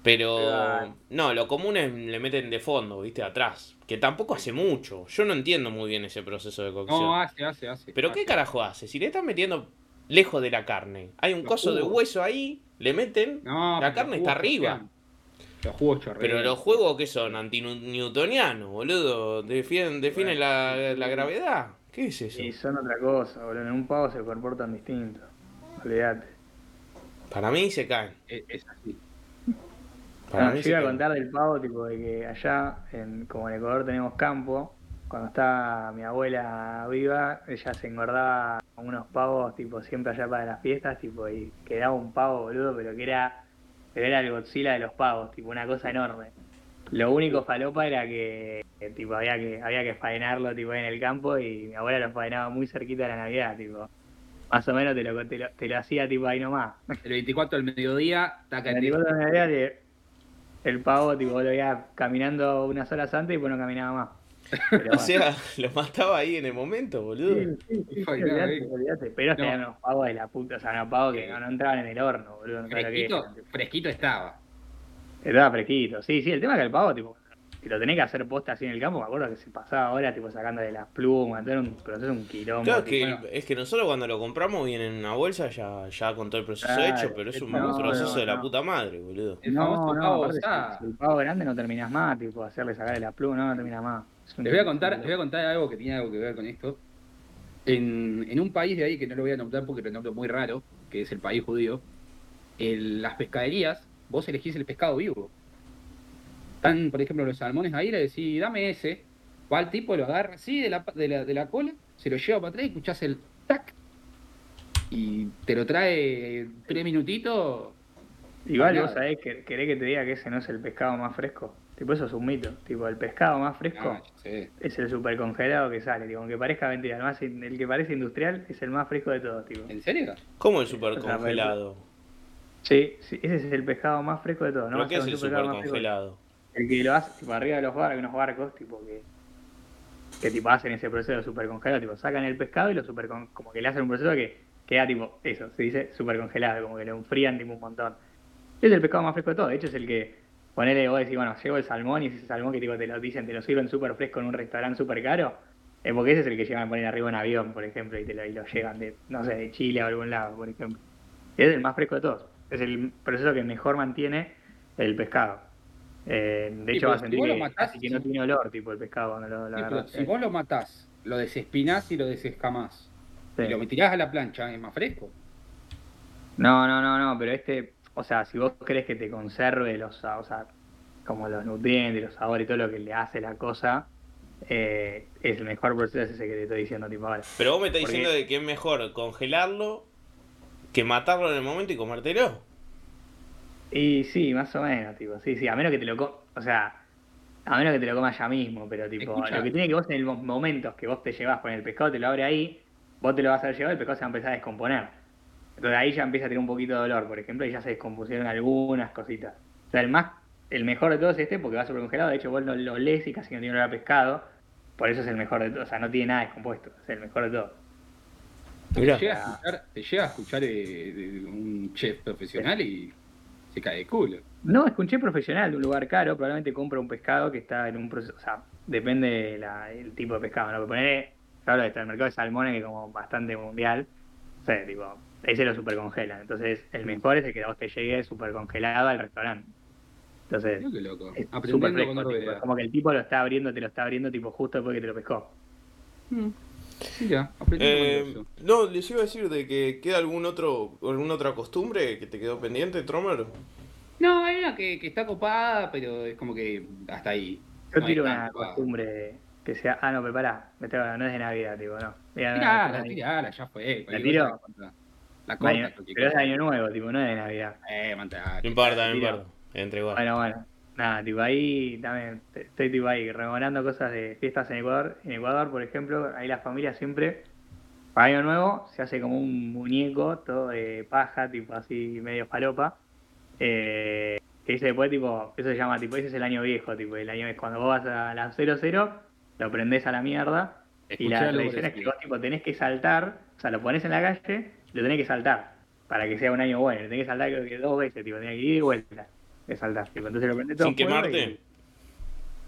Pero no, lo común es le meten de fondo, viste, atrás. Que tampoco hace mucho. Yo no entiendo muy bien ese proceso de cocción. No, hace, hace, hace. Pero hace. ¿qué carajo hace? Si le están metiendo lejos de la carne. Hay un Los coso de hueso ahí, le meten. No, La carne está arriba. Los jugos. Pero los juegos que son antinewtonianos, boludo. Definen, definen la, la gravedad. ¿Qué es eso? Y son otra cosa, boludo. En un pavo se comportan distinto. Olvídate. Para mí se caen. Es, es así. Para No, yo iba a contar del pavo, tipo, de que allá, en, como en Ecuador tenemos campo, cuando estaba mi abuela viva, ella se engordaba con unos pavos, tipo, siempre allá para las fiestas, tipo, y quedaba un pavo, boludo, pero que era, pero era el Godzilla de los pavos, tipo, una cosa enorme. Lo único falopa era que, que, tipo, había que, había que faenarlo, tipo, en el campo, y mi abuela lo faenaba muy cerquita de la Navidad, tipo. Más o menos te lo, te lo, te lo hacía, tipo, ahí nomás. El 24 del mediodía, taca el tipo de la Navidad, te- el pavo, tipo, lo veía caminando unas horas antes y pues no caminaba más. Pero O bueno. sea, lo mataba ahí en el momento, boludo. Sí, sí, olvidate, eh. olvidate. Pero No. eran unos pavos de la puta, o sea, unos pavos que no, no entraban en el horno, boludo. No que Fresquito, fresquito estaba. Estaba fresquito, sí, sí, el tema es que el pavo, tipo, si lo tenés que hacer posta así en el campo, me acuerdo que se pasaba ahora tipo sacando de las plumas, todo era un proceso, un quilombo. Claro, que, es que nosotros cuando lo compramos viene en una bolsa ya, ya con todo el proceso Claro, hecho, pero es un no, proceso no, de la no. puta madre, boludo. El no, famoso no, pavo el pavo grande no terminás más, tipo, hacerle sacar de la pluma, no, no terminás más. Les voy a contar, les voy a contar algo que tiene algo que ver con esto. En, en un país de ahí que no lo voy a nombrar porque lo nombro muy raro, que es el país judío, en las pescaderías, vos elegís el pescado vivo. Están, por ejemplo, los salmones ahí, le decís, dame ese. Va el tipo, lo agarra así de la, de la, de la cola, se lo lleva para atrás y escuchás el tac. Y te lo trae tres minutitos. Igual vos sabés, que, querés que te diga que ese no es el pescado más fresco. Tipo, eso es un mito. Tipo, el pescado más fresco Ah, es el super congelado que sale. Tipo, aunque parezca mentira, el, más el que parece industrial es el más fresco de todos, tipo. ¿En serio? ¿Cómo el super O sea? Sí, sí, ese es el pescado más fresco de todos. No ¿Pero qué es el super El que lo hace tipo, arriba de los barcos, unos barcos, tipo que que tipo hacen ese proceso de super congelado, tipo sacan el pescado y lo super como que le hacen un proceso que queda tipo eso, se dice super congelado, como que lo enfrían tipo un montón. Es el pescado más fresco de todo, de hecho es el que ponele vos decís, bueno, llevo el salmón y ese salmón que tipo te lo dicen, te lo sirven súper fresco en un restaurante súper caro, es porque ese es el que llevan a poner arriba un avión, por ejemplo, y te lo, y lo llevan de, no sé, de Chile o algún lado, por ejemplo. Es el más fresco de todos. Es el proceso que mejor mantiene el pescado. Eh, de Sí, hecho, vas a sentir que, matás, casi que no tiene olor, tipo el pescado cuando lo, lo Sí, pero agarrás. si vos lo matás, lo desespinás y lo desescamás, Sí. y lo tirás a la plancha, es más fresco. No, no, no, no, pero este, o sea, si vos crees que te conserve los, o sea, como los nutrientes, los sabores y todo lo que le hace la cosa, eh, es el mejor proceso es ese que te estoy diciendo, tipo ahora. Pero vos me estás Porque- diciendo de que es mejor congelarlo que matarlo en el momento y comértelo. Y sí, más o menos, tipo, sí, sí, a menos que te lo co o sea, a menos que te lo comas ya mismo, pero tipo, Escucha. lo que tiene que vos en el mo- momentos que vos te llevas con el pescado, te lo abre ahí, vos te lo vas a llevar, el pescado se va a empezar a descomponer. Entonces ahí ya empieza a tener un poquito de dolor, por ejemplo, y ya se descompusieron algunas cositas. O sea, el más, el mejor de todos es este porque va super congelado, de hecho vos lo, lo lees y casi no tiene olor a pescado, por eso es el mejor de todos, o sea, no tiene nada descompuesto, es el mejor de todos. Te llega a escuchar, te llega a escuchar eh, de un chef profesional y se cae de culo. No, escuché profesional de un lugar caro, probablemente compra un pescado que está en un proceso, o sea, depende del tipo de pescado, ¿no? Que poner, claro, está el mercado de salmones que es como bastante mundial, o sea, tipo, ese lo super congelan, entonces el mejor es el que a vos te llegue super congelado al restaurante. Entonces, loco. es fresco, con tipo, como que el tipo lo está abriendo, te lo está abriendo tipo justo después que te lo pescó. Mm. Aprendiendo Eh, no, les iba a decir de que queda algún otro, alguna otra costumbre que te quedó pendiente, Tromer. No, hay una que, que está copada, pero es como que hasta ahí. Yo No tiro una costumbre que sea, ah, no, pero pará, me tengo- no es de Navidad, tipo, no. Mira, no, Tirala, no, tirala, ya fue. ¿La tiro? La corta, pero es año nuevo, tipo, no es de Navidad. Eh, mantá. No importa, no importa. Entre igual. Bueno, bueno. Nada, tipo ahí también estoy tipo ahí rememorando cosas de fiestas en Ecuador. En Ecuador, por ejemplo, ahí la familia siempre, para Año Nuevo, se hace como un muñeco, todo de paja, tipo así medio falopa. Eh, que dice después, tipo, eso se llama, tipo, ese es el año viejo, tipo, el año cuando vos vas a las 00, lo prendés a la mierda. Y la tradición es que vos tipo tenés que saltar, o sea, lo pones en la calle, lo tenés que saltar, para que sea un año bueno, lo tenés que saltar creo que dos veces, tipo, tenés que ir y vuelta entonces lo prendés todo Sin quemarte. y-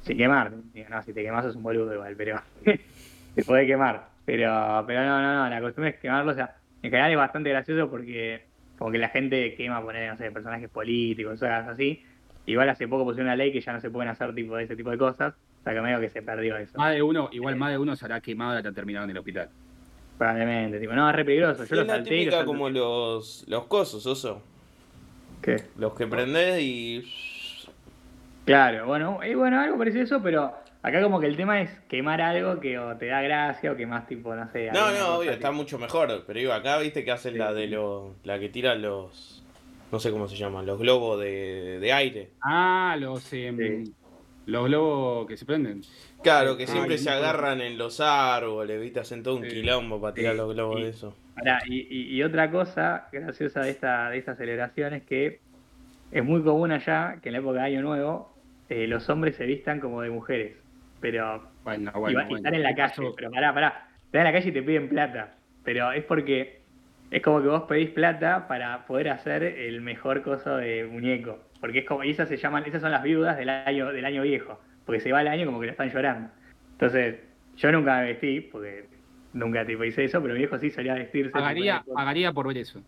Sin quemar, digo, no, si te quemas sos un boludo igual, pero te podés quemar, pero, pero no, no, no, la costumbre es quemarlo, o sea, en general es bastante gracioso porque como que la gente quema, poner, no sé, personajes políticos, cosas así, igual hace poco pusieron una ley que ya no se pueden hacer tipo de ese tipo de cosas, o sea que medio que se perdió eso. Más de uno, igual más de uno se hará quemado y terminado en el hospital. Probablemente, tipo, no, es re peligroso. Yo lo es la salté lo típica salté. como los, los cosos, oso. ¿Qué? Los que prendés y. Claro, bueno, y bueno, algo parecido a eso, pero acá como que el tema es quemar algo que o te da gracia o que más tipo, no sé. No, no, obvio, tipo- está mucho mejor. Pero digo, acá viste que hacen Sí. la de los. La que tira los. No sé cómo se llama, los globos de, de aire. Ah, los, Sí. los globos que se prenden. Claro, que Ah, siempre se agarran en los árboles, viste, hacen todo un Sí. quilombo para tirar Sí, los globos y- de eso. Pará, y, y- y otra cosa graciosa de esta, de esta celebración es que es muy común allá que en la época de Año Nuevo eh, los hombres se vistan como de mujeres. Pero Bueno, y, bueno, y bueno. están en la ¿Qué calle, pero pará, pará. Están en la calle y te piden plata. Pero es porque es como que vos pedís plata para poder hacer el mejor coso de muñeco. Porque es como, y esas se llaman, esas son las viudas del año, del año viejo. porque se va el año como que lo están llorando. Entonces, yo nunca me vestí, porque nunca tipo hice eso, pero mi viejo sí solía vestirse. Pagaría, tipo- pagaría por ver eso.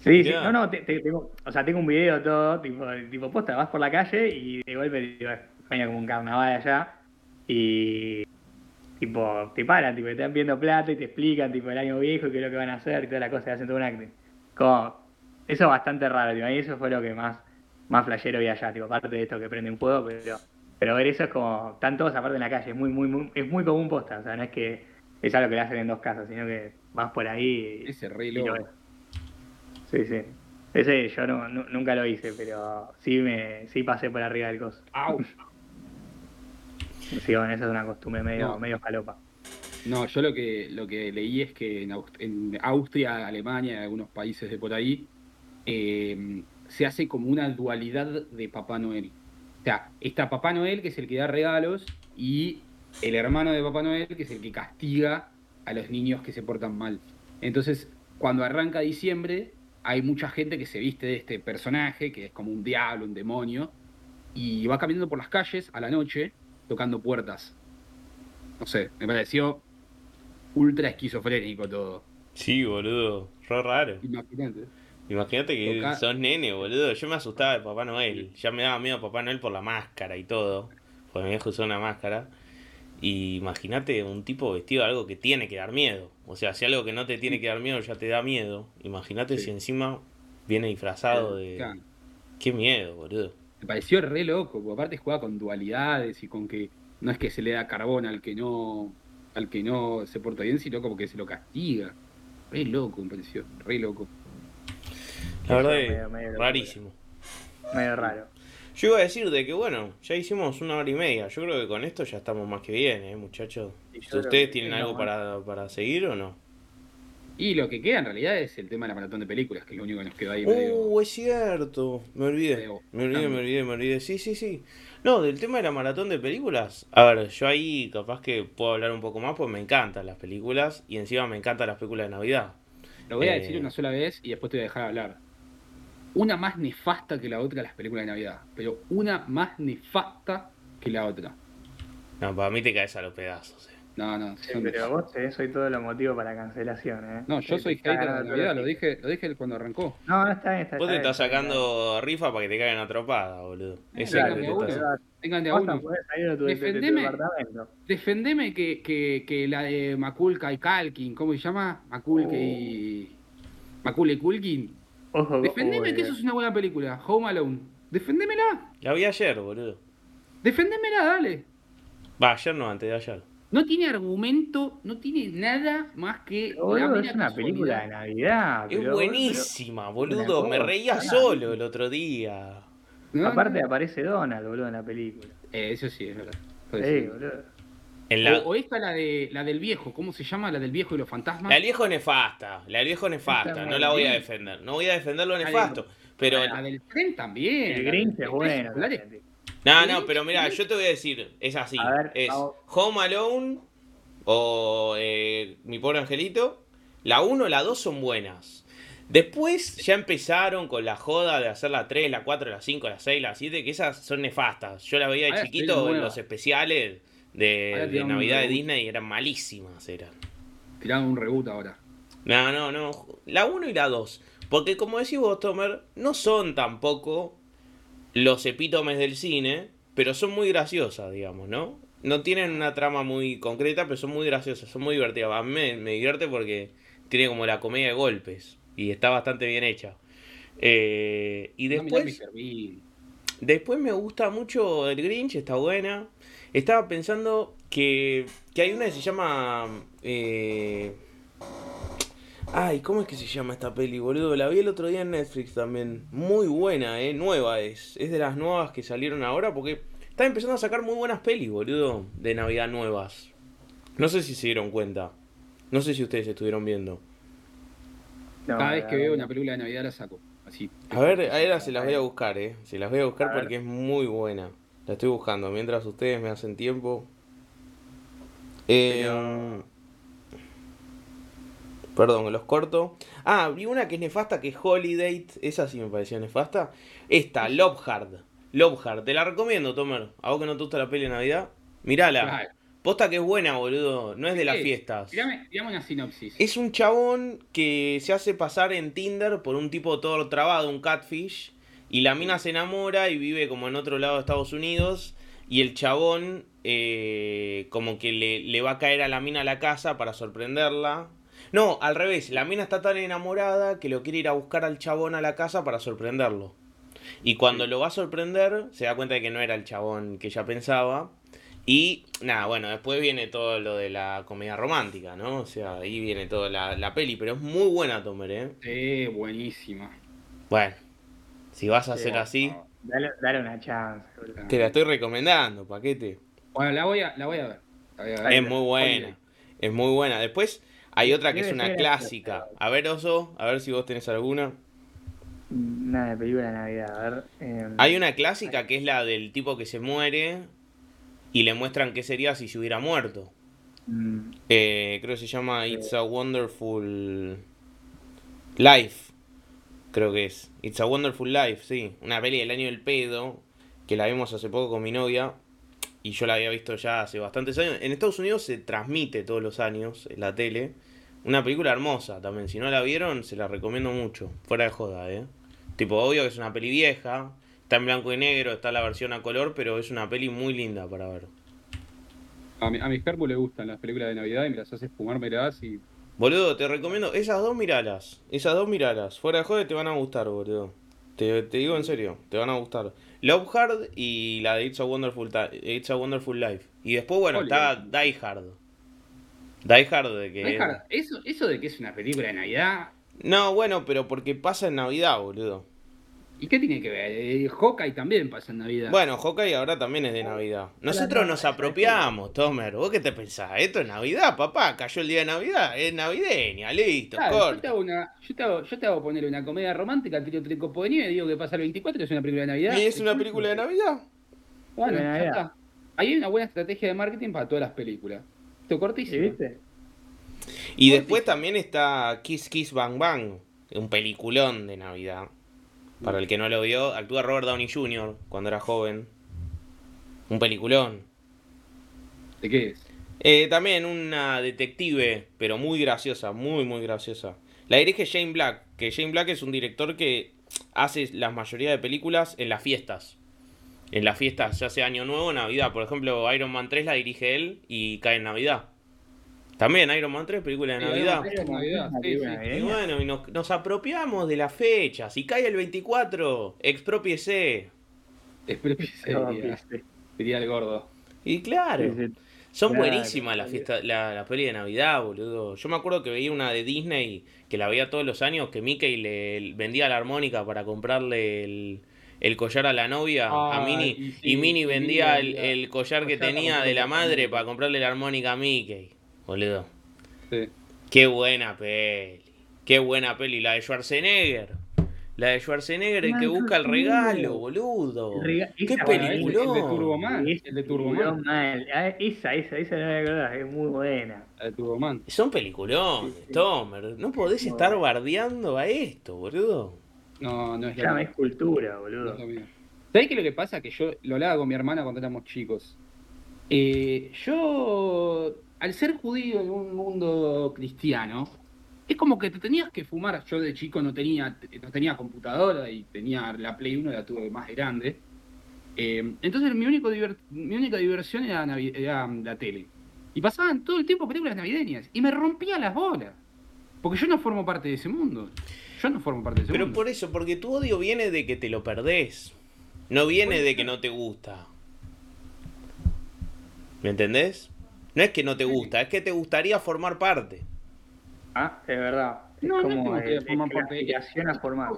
Sí, sí, no, no, te- te- tengo, o sea, tengo un video todo, tipo, tipo posta, vas por la calle y de golpe, tipo, España como un carnaval allá, y tipo, te paran, tipo, te están viendo plata y te explican, tipo, el año viejo y qué es lo que van a hacer y toda la cosa, y hacen todo un acting. Como, eso es bastante raro, tipo, mí eso fue lo que más, más flashero vi allá, tipo, aparte de esto que prende un fuego, pero, pero ver eso es como, están todos aparte en la calle, es muy, muy, muy, es muy común posta, o sea, no es que es algo que le hacen en dos casas, sino que vas por ahí y, Ese re y lo loco. Sí, sí. Ese yo no, nunca lo hice, pero sí me sí pasé por arriba del coso. Au. Sí, bueno, esa es una costumbre medio, No. medio falopa. No, yo lo que, lo que leí es que en, Aust- en Austria, Alemania y algunos países de por ahí eh, se hace como una dualidad de Papá Noel. O sea, está Papá Noel, que es el que da regalos, y el hermano de Papá Noel, que es el que castiga a los niños que se portan mal. Entonces, cuando arranca diciembre, hay mucha gente que se viste de este personaje, que es como un diablo, un demonio, y va caminando por las calles a la noche, tocando puertas. No sé, me pareció ultra esquizofrénico todo. Sí, boludo. Re raro. Imagínate. Imagínate que Toca- sos nene, boludo. Yo me asustaba de Papá Noel. Ya me daba miedo Papá Noel por la máscara y todo. Porque mi viejo usó una máscara. Y imagínate un tipo vestido de algo que tiene que dar miedo. O sea, si algo que no te tiene que dar miedo ya te da miedo. Imagínate Sí. si encima viene disfrazado de. Claro. Qué miedo, boludo. Me pareció re loco, porque aparte juega con dualidades y con que no es que se le da carbón al que no al que no se porta bien, sino como que se lo castiga. Re loco, me pareció, re loco. La verdad Medio- es medio rarísimo. Medio raro. Yo iba a decir de que bueno, ya hicimos una hora y media. Yo creo que con esto ya estamos más que bien, eh, muchachos. ¿Ustedes tienen algo para, para seguir o no? Y lo que queda en realidad es el tema de la maratón de películas, que es lo único que nos quedó ahí medio. Uh, es cierto. Me olvidé. medio Me olvidé, me olvidé, me olvidé. Sí, sí, sí. No, del tema de la maratón de películas. A ver, yo ahí capaz que puedo hablar un poco más, pues me encantan las películas y encima me encantan las películas de Navidad. Lo voy a Eh. decir una sola vez y después te voy a dejar hablar. Una más nefasta que la otra las películas de Navidad, pero una más nefasta que la otra. No, para mí te caes a los pedazos. eh. No, no, Sí, son- pero vos tenés hoy todo lo motivo para cancelación, ¿eh? no, yo Te soy hater de Navidad, lo dije, lo dije cuando arrancó. No, no está bien, está, Vos está te bien, estás está bien. sacando rifa para que te caigan a tropada, boludo. Eso es lo que te uno. estás Tengan de a Vos no uno. salir de tu, Defendeme. departamento. Defendeme que, que, que la de Maculca y Kalkin, ¿cómo se llama? Maculca y. Macul y Culkin. Ojo, Defendeme que eso es una buena película, Home Alone. Defendémela. La vi ayer, boludo. Defendémela, dale. Va, ayer no, antes de ayer. No tiene argumento, no tiene nada más que. Pero, boludo, mera es una película de. Navidad. Es pero- buenísima, boludo. Me reía nada. solo el otro día. No, aparte no. aparece Donald, boludo, en la película. Eh, eso sí, es verdad. Sí, boludo. En la... O, o esta la de la del viejo, ¿cómo se llama? La del viejo y los fantasmas. La del viejo es nefasta, la del viejo es nefasta, no la voy a defender, no voy a defender lo de- nefasto, pero... La del tren también. El la Grinch es bueno. la. No, no, pero mira, yo te voy a decir, es así, A ver, es vamos. Home Alone o eh, Mi Pobre Angelito, la 1 la 2 son buenas. Después ya empezaron con la joda de hacer la 3, la 4, la 5, la 6, la 7, que esas son nefastas. Yo la veía de chiquito en los especiales de, Navidad de. Disney eran malísimas, eran. Tiraron un reboot ahora. No, no, no. La 1 y la 2. Porque como decís vos, Tomer, no son tampoco los epítomes del cine, pero son muy graciosas, digamos, ¿no? No tienen una trama muy concreta, pero son muy graciosas, son muy divertidas. A mí me, me divierte porque tiene como la comedia de golpes y está bastante bien hecha. Eh, y después, después me gusta mucho el Grinch, está buena. Estaba pensando que, que hay una que se llama... eh, Ay, ¿cómo es que se llama esta peli, boludo? La vi el otro día en Netflix también. Muy buena, eh. Nueva es. Es de las nuevas que salieron ahora porque están empezando a sacar muy buenas pelis, boludo. De Navidad nuevas. No sé si se dieron cuenta. No sé si ustedes estuvieron viendo. No, Cada vez que veo una película de Navidad la saco. Así. A ver, a se las voy a buscar, eh. Se las voy a buscar A ver. porque es muy buena. La estoy buscando. Mientras ustedes me hacen tiempo. Eh, Pero- Perdón, los corto. Ah, vi una que es nefasta, que es Holiday. Esa sí me pareció nefasta. Esta, Love Hard. Love Heart. Te la recomiendo, Tomer. A vos que no te gusta la peli de Navidad, mirala. Claro. Posta que es buena, boludo. No es de las fiestas. Una sinopsis. Es un chabón que se hace pasar en Tinder por un tipo todo trabado, un catfish. Y la mina se enamora y vive como en otro lado de Estados Unidos. Y el chabón eh, como que le, le va a caer a la mina a la casa para sorprenderla. No, al revés, la mina está tan enamorada que lo quiere ir a buscar al chabón a la casa para sorprenderlo. Y cuando lo va a sorprender, se da cuenta de que no era el chabón que ella pensaba. Y nada, bueno, después viene todo lo de la comedia romántica, ¿no? O sea, ahí viene toda la, la peli, pero es muy buena, Tomer, ¿eh? Sí, buenísima. Bueno, si vas a Sí, hacer así, Dale, dale una chance, te la estoy recomendando, paquete. Bueno, la voy a, la voy a ver. La voy a ver. Es muy buena, es muy buena. Después hay otra que es una clásica. A ver, Oso, a ver si vos tenés alguna. Nada de película de Navidad, a ver. eh, Hay una clásica que es la del tipo que se muere y le muestran qué sería si se hubiera muerto. mm, Eh, creo que se llama It's a Wonderful Life. Creo que es. It's a Wonderful Life, sí. Una peli del año del pedo. Que la vimos hace poco con mi novia. Y yo la había visto ya hace bastantes años. En Estados Unidos se transmite todos los años en la tele. Una película hermosa también. Si no la vieron, se la recomiendo mucho. Fuera de joda, eh. Tipo, obvio que es una peli vieja. Está en blanco y negro, está la versión a color, pero es una peli muy linda para ver. A mi, a mi le gustan las películas de Navidad y me las hace fumar, me las y. Boludo, te recomiendo, esas dos miralas. Esas dos miralas. Fuera de joder te van a gustar, boludo. Te, te digo en serio, te van a gustar. Love Hard y la de It's a Wonderful, It's a Wonderful Life. Y después, bueno, está Die Hard. Die Hard de que... Dejar- Eso, eso de que es una película de Navidad. No, bueno, pero porque pasa en Navidad, boludo. ¿Y qué tiene que ver? Eh, Hawkeye también pasa en Navidad. Bueno, Hawkeye ahora también es de Navidad. Nosotros nos apropiamos, Tomer. ¿Vos qué te pensás? Esto es Navidad, papá. Cayó el día de Navidad. Es navideña, listo, Claro, yo, te hago una, yo, te hago, yo te hago poner una comedia romántica, tiro tres copos de nieve, digo que pasa el 24 es una película de Navidad. ¿Y es una película de Navidad? Bueno, ya está. Ahí hay una buena estrategia de marketing para todas las películas. Esto ¿Sí, cortísimo. viste? Y después también está Kiss Kiss Bang Bang, un peliculón de Navidad. Para el que no lo vio, actúa Robert Downey Jr. cuando era joven. Un peliculón. ¿De qué es? Eh, también una detective, pero muy graciosa, muy, muy graciosa. La dirige Shane Black, que Shane Black es un director que hace la mayoría de películas en las fiestas. En las fiestas, ya sea Año Nuevo o Navidad. Por ejemplo, Iron Man 3 la dirige él y cae en Navidad. También Iron Man 3, película de Sí, Navidad. Iron Man. Navidad, Una sí, película sí. Y navideña. bueno, y nos, nos apropiamos de la fecha. Si cae el 24, expropiese. Espero que se No, diría, el gordo. Y claro, Sí, sí. son Claro, buenísimas las fiestas, la, la peli de Navidad, boludo. Yo me acuerdo que veía una de Disney que la veía todos los años, que Mickey le vendía la armónica para comprarle el, el collar a la novia, a Minnie, y sí, y Minnie vendía el, collar que collar tenía de la madre para comprarle la armónica a Mickey, boludo. Sí. Qué buena peli. Qué buena peli. La de Schwarzenegger. La de Schwarzenegger, el que busca el regalo, boludo. El rega- Qué peliculón. el de Turboman. Es el de Turboman. peliculón mal. Ah, Esa, esa, esa no me acordaba, es muy buena. La de Turboman. Son peliculones, Tomer. No podés estar bardeando a esto, boludo. No, no es lo es cultura, no boludo. es lo mío. ¿Sabés qué es lo que pasa? Que yo lo hablaba con mi hermana cuando éramos chicos. Eh, yo, al ser judío en un mundo cristiano, es como que te tenías que fumar. Yo de chico no tenía, no tenía computadora y tenía la Play 1, la tuve más grande. Eh, entonces mi, único mi única diversión era, la tele. Y pasaban todo el tiempo películas navideñas. Y me rompía las bolas. Porque yo no formo parte de ese mundo. Yo no formo parte de ese Pero mundo. por eso, porque tu odio viene de que te lo perdés. No viene de que no te gusta. ¿Me entendés? No es que no te gusta, es que te gustaría formar parte. Ah, es verdad. Es No, no como que el- formar parte a formar.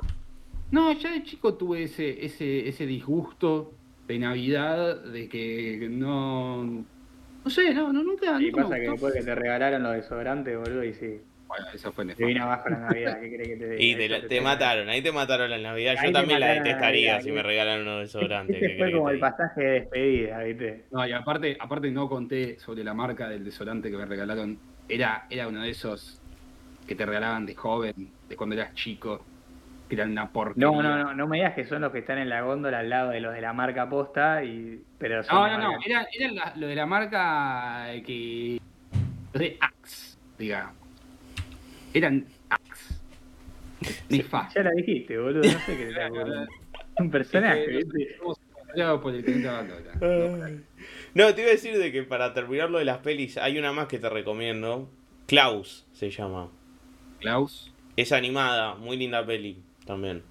No, ya de chico tuve ese, ese, ese disgusto de Navidad, de que no. No sé, no, no nunca. Y nunca me pasa que después que te regalaron los desodorantes, boludo, y sí, Bueno, esa fue te nefasta. vino abajo la Navidad, ¿qué crees que te diga? Y te, Eso la- te mataron, ahí te mataron la Navidad. Ahí Yo también la detestaría Navidad, si me regalan unos desodorantes. ¿qué Este fue como el diga? pasaje de despedida, ¿viste? No, y aparte, aparte no conté sobre la marca del desodorante que me regalaron. Era, era uno de esos que te regalaban de joven, de cuando eras chico. que eran una porquería. No, no, no, no me digas que son los que están en la góndola al lado de los de la marca posta, y, pero son No, no, no, eran la- lo de la marca que. Los de Axe, digamos. Eran Axe. Nefasto. Ya la dijiste, boludo, no sé qué está ocurriendo. Un personaje, Batalla. No, te iba a decir de que para terminar lo de las pelis, hay una más que te recomiendo. Klaus se llama. Klaus. Es animada, muy linda peli también.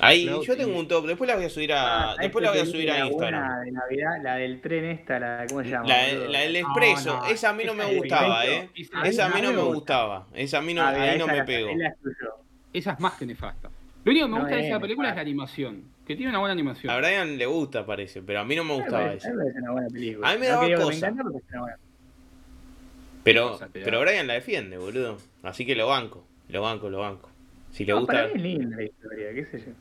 Ahí, yo tengo un top, después la voy a subir a, Ah, después la voy a subir a Instagram. de Navidad, la del tren esta, la, ¿cómo se llama? La, del expreso, no, esa a mí no esa me gustaba, eh. Esa a mí no me gusta. gustaba. Esa a mí no, Ah, a mira, mí no me excluyó. Esa es más que nefasta. Lo único que me No gusta de es esa película es la animación. Que tiene una buena animación. A Brian le gusta, parece, pero a mí no me gustaba esa. a mí me parece una buena película. A mí me No daba cosa. Pero pero Brian la defiende, boludo. Así que lo banco, lo banco, lo banco. Si le No, gusta. para mí es linda la historia, qué sé yo.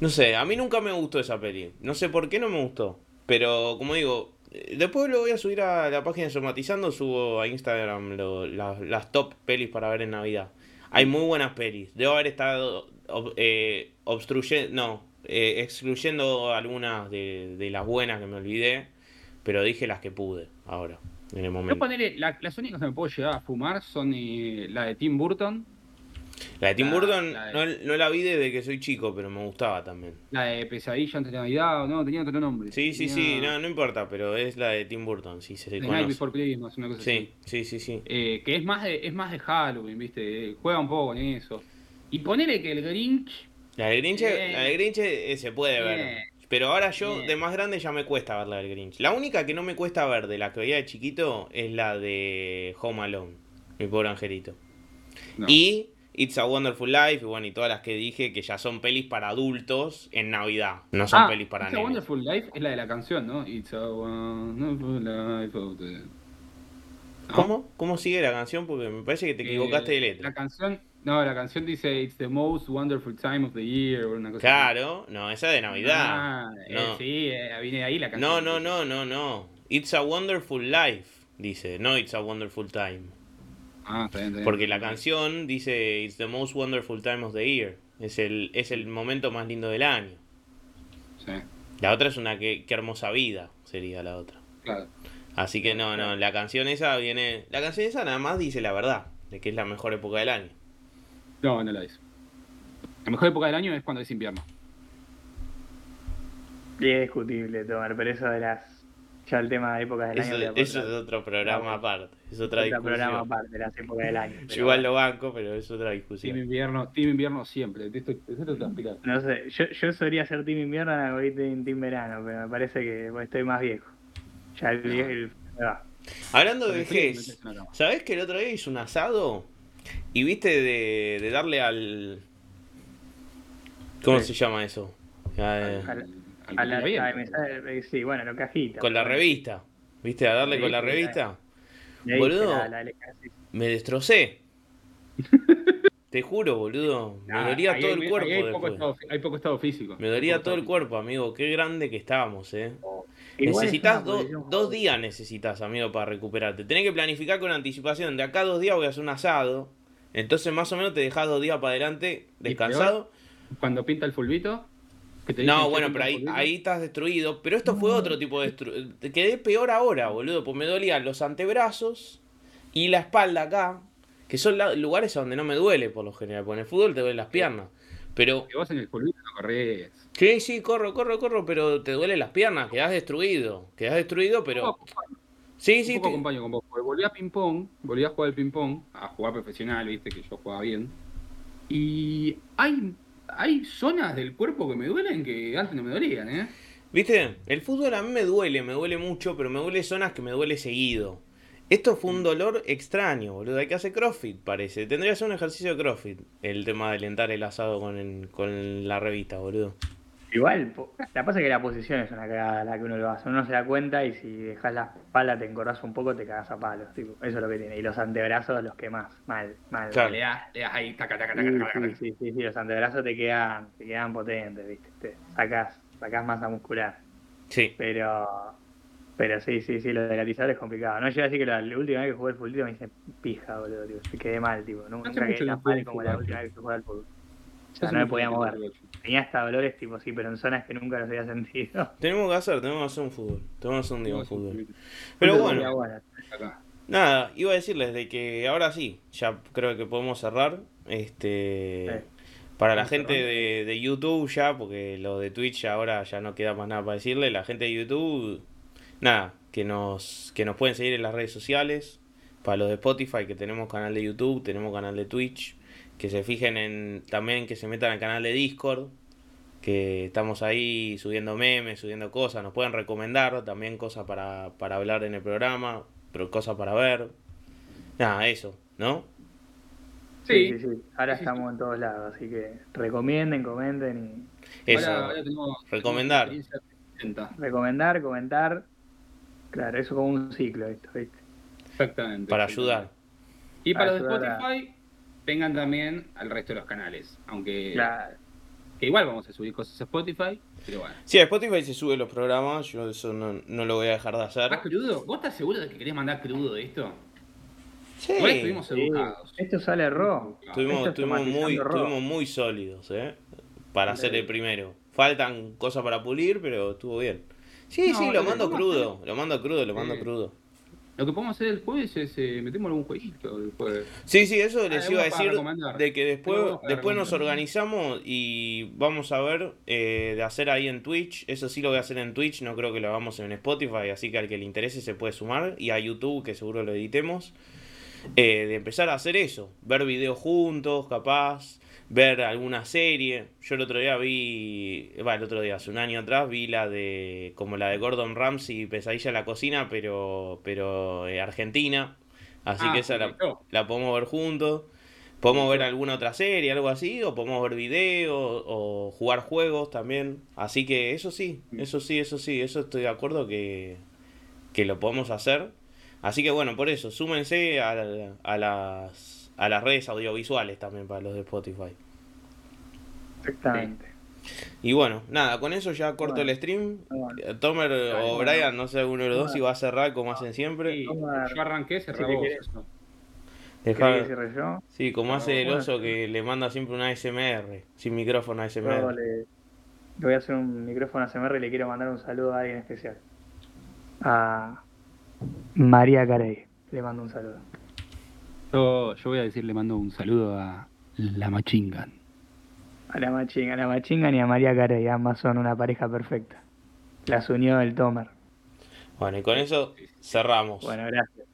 No sé, a mí nunca me gustó esa peli. No sé por qué no me gustó. Pero como digo, eh, después lo voy a subir a la página de Somatizando, subo a Instagram lo- la- las top pelis para ver en Navidad. Hay muy buenas pelis. Debo haber estado ob- eh, obstruyendo, no, eh, excluyendo algunas de, de las buenas que me olvidé, pero dije las que pude ahora, en el Yo momento. ponerle, la- las únicas que me puedo llegar a fumar son eh, la de Tim Burton, La de Tim la- Burton la de- no, no la vi desde que soy chico, pero me gustaba también. la de Pesadilla antes de Navidad, no, tenía otro nombre. Sí, sí, Tenía- sí, no, no importa, pero es la de Tim Burton, sí se The Night conoce. Before Christmas, una cosa así. Sí, sí, sí, sí. Eh, que es más de es más de Halloween, ¿viste? Juega un poco con eso. Y ponele que el Grinch La del Grinch, la del Grinch eh, se puede ver. Pero ahora yo, de más grande, ya me cuesta ver la del Grinch. La única que no me cuesta ver de la que veía de chiquito es la de Home Alone, mi pobre angelito. no. Y It's a Wonderful Life, y bueno, y todas las que dije que ya son pelis para adultos en Navidad. No son Ah, pelis para It's a nenes. Wonderful Life es la de la canción, ¿no? It's a Wonderful Life of the- ¿No? ¿Cómo? ¿Cómo sigue la canción? Porque me parece que te equivocaste de Eh, letra. La canción, no, la canción dice It's the most wonderful time of the year o una cosa Claro, no, esa es de así. Navidad. Ah, eh, No. sí, eh, viene de ahí la No, canción. no, no, no, no. It's a Wonderful Life, dice, no It's a Wonderful Time. Ah, está bien, está bien. Porque la canción dice It's the most wonderful time of the year. Es el, es el momento más lindo del año. Sí, La otra es una que, hermosa vida, sería la otra. claro. Así que no, no, la canción esa viene. La canción esa nada más dice la verdad, de que es la mejor época del año. No, no la dice. La mejor época del año es cuando es invierno. Y es discutible tomar, pero eso de las. Ya el tema de épocas del Eso, año. eso es otro programa aparte, es otra otro discusión. programa aparte de las épocas del año. Yo igual lo banco, pero es otra Team discusión. invierno, team invierno siempre. Esto, esto te lo explicar. No sé, yo, yo solía ser team invierno, voy team, team verano, pero me parece que pues, estoy más viejo. Ya el viejo. el- ah. Hablando de vejez, en. ¿sabés que el otro día hice un asado? Y viste de, de darle al. ¿Cómo Sí. se llama eso? Eh, Al- Al A la, bien. a- me sale- sí, bueno, lo cajita. con la revista. ¿Viste? A darle Sí, con la revista. Boludo. la- la-. Me destrocé. Te juro, boludo. Me dolía todo hay- el cuerpo hay poco, estado, hay poco estado físico. Me dolía todo el cuerpo, amigo. Qué grande que estábamos, eh. Es necesitas do- dos días, necesitas, amigo, para recuperarte. Tenés que planificar con anticipación. De acá a dos días voy a hacer un asado. Entonces, más o menos, te dejas dos días para adelante, descansado. Cuando pinta el fulbito. No, "Che, bueno, pero ahí, fulbito". ahí estás destruido. Pero esto fue otro tipo de destruido. Te quedé peor ahora, boludo. Pues me dolían los antebrazos y la espalda acá. Que son lugares a donde no me duele por lo general. Porque en el fútbol te duelen las piernas. Pero Que vos en el fulbito no corres. Sí, sí, corro, corro, corro, pero te duelen las piernas, quedás destruido. Quedás destruido, pero. Sí, sí, un poco te- acompaño con vos. Porque volví a ping-pong, volví a jugar al ping-pong, a jugar profesional, viste, que yo jugaba bien. Y hay, hay zonas del cuerpo que me duelen que antes no me dolían, ¿eh? ¿Viste? El fútbol a mí me duele, me duele mucho, pero me duele zonas que me duele seguido. Esto fue un dolor extraño, boludo. Hay que hacer CrossFit, parece. Tendría que ser un ejercicio de CrossFit. El tema de alentar el asado con, el- con la revista, boludo. Igual, po- la pasa es que la posición es una cagada la que uno lo hace. Uno no se da cuenta y si dejas la espalda, te engordás un poco, te cagas a palos. Tipo, eso es lo que tiene. Y los antebrazos, los que más. Mal, mal. Claro. Le das, le das ahí, taca, taca, Sí, taca, taca, sí, taca. sí, sí, sí, los antebrazos te quedan, te quedan potentes, ¿viste? Te sacas, sacas masa muscular. Sí. Pero Pero sí, sí, sí, lo de latizador es complicado. No llega a decir que la, la última vez que jugué al fútbol me hice pija, boludo. Tío. Me quedé mal, tipo. Nunca Hace quedé tan no mal como la última vez que jugué al fútbol. O sea, no me podía mover. Tenía hasta dolores, tipo, sí, pero en zonas que nunca los había sentido. Tenemos que hacer, tenemos que hacer un fútbol. Tenemos que hacer un día un fútbol. Pero bueno. Nada, iba a decirles de que ahora sí, ya creo que podemos cerrar. Este. Sí. Para la gente de, de YouTube ya, porque lo de Twitch ahora ya no queda más nada para decirle. La gente de YouTube, nada, que nos, que nos pueden seguir en las redes sociales. Para los de Spotify, que tenemos canal de YouTube, tenemos canal de Twitch. Que se fijen en también que se metan al canal de Discord. Que estamos ahí subiendo memes, subiendo cosas. Nos pueden recomendar también cosas para, para hablar en el programa, pero cosas para ver. Nada, eso, ¿no? Sí, Sí. sí, sí. Ahora Sí, sí, estamos en todos lados, así que recomienden, comenten Eso. Ahora, ahora tenemos- Recomendar. tenemos experiencia 60. y recomendar, comentar. Claro, eso como un ciclo esto, ¿viste? Exactamente. para ayudar. Y para Para a- Spotify, vengan también al resto de los canales. Aunque Claro. que igual vamos a subir cosas a Spotify, pero bueno. Sí, a Spotify se sube los programas, yo eso no, no lo voy a dejar de hacer. ¿Más crudo? ¿Vos estás seguro de que querés mandar crudo de esto? Sí, Igual estuvimos Sí, educados. Esto sale raw. estuvimos, estuvimos muy, estuvimos muy sólidos, ¿eh? Para ser el primero. Faltan cosas para pulir, pero estuvo bien. Sí, No, sí, lo mando crudo, lo mando crudo, lo mando Sí. crudo. Lo que podemos hacer el jueves es eh, metemos algún jueguito el jueves. Sí, sí, eso les Ah, iba a decir de que después, después nos organizamos y vamos a ver eh, de hacer ahí en Twitch. Eso sí lo voy a hacer en Twitch, no creo que lo hagamos en Spotify, así que al que le interese se puede sumar. Y a YouTube, que seguro lo editemos. eh, de empezar a hacer eso, ver videos juntos, capaz, ver alguna serie. Yo el otro día vi, va, el otro día, hace un año atrás, vi la de, como la de Gordon Ramsay, Pesadilla en la cocina, pero, pero eh, argentina. Así Ah, que esa la, la podemos ver juntos. Podemos ver alguna otra serie, algo así, o podemos ver videos, o jugar juegos también. Así que eso sí, eso sí, eso sí, eso estoy de acuerdo que, que lo podemos hacer. Así que bueno, por eso, súmense a, a las, a las redes audiovisuales también para los de Spotify. Exactamente. Y bueno, nada, con eso ya corto Bueno. el stream. Bueno. Tomer o Bueno. Brian, no sé, uno de los dos, si va a cerrar como hacen siempre. Sí, yo arranqué, cerrá si te vos querés. eso. Dejá- ¿Querés que cierre yo? Sí, como Pero hace el oso sí. que le manda siempre una ASMR, sin micrófono Yo ASMR. le, le voy a hacer un micrófono a CMR y le quiero mandar un saludo a alguien especial. A María Carey. Le mando un saludo. Yo, yo voy a decir, le mando un saludo a la Machingan. A la machinga, a la machinga ni a María Carey. Ambas son una pareja perfecta. Las unió el Tomer. Bueno, y con eso cerramos. Bueno, gracias.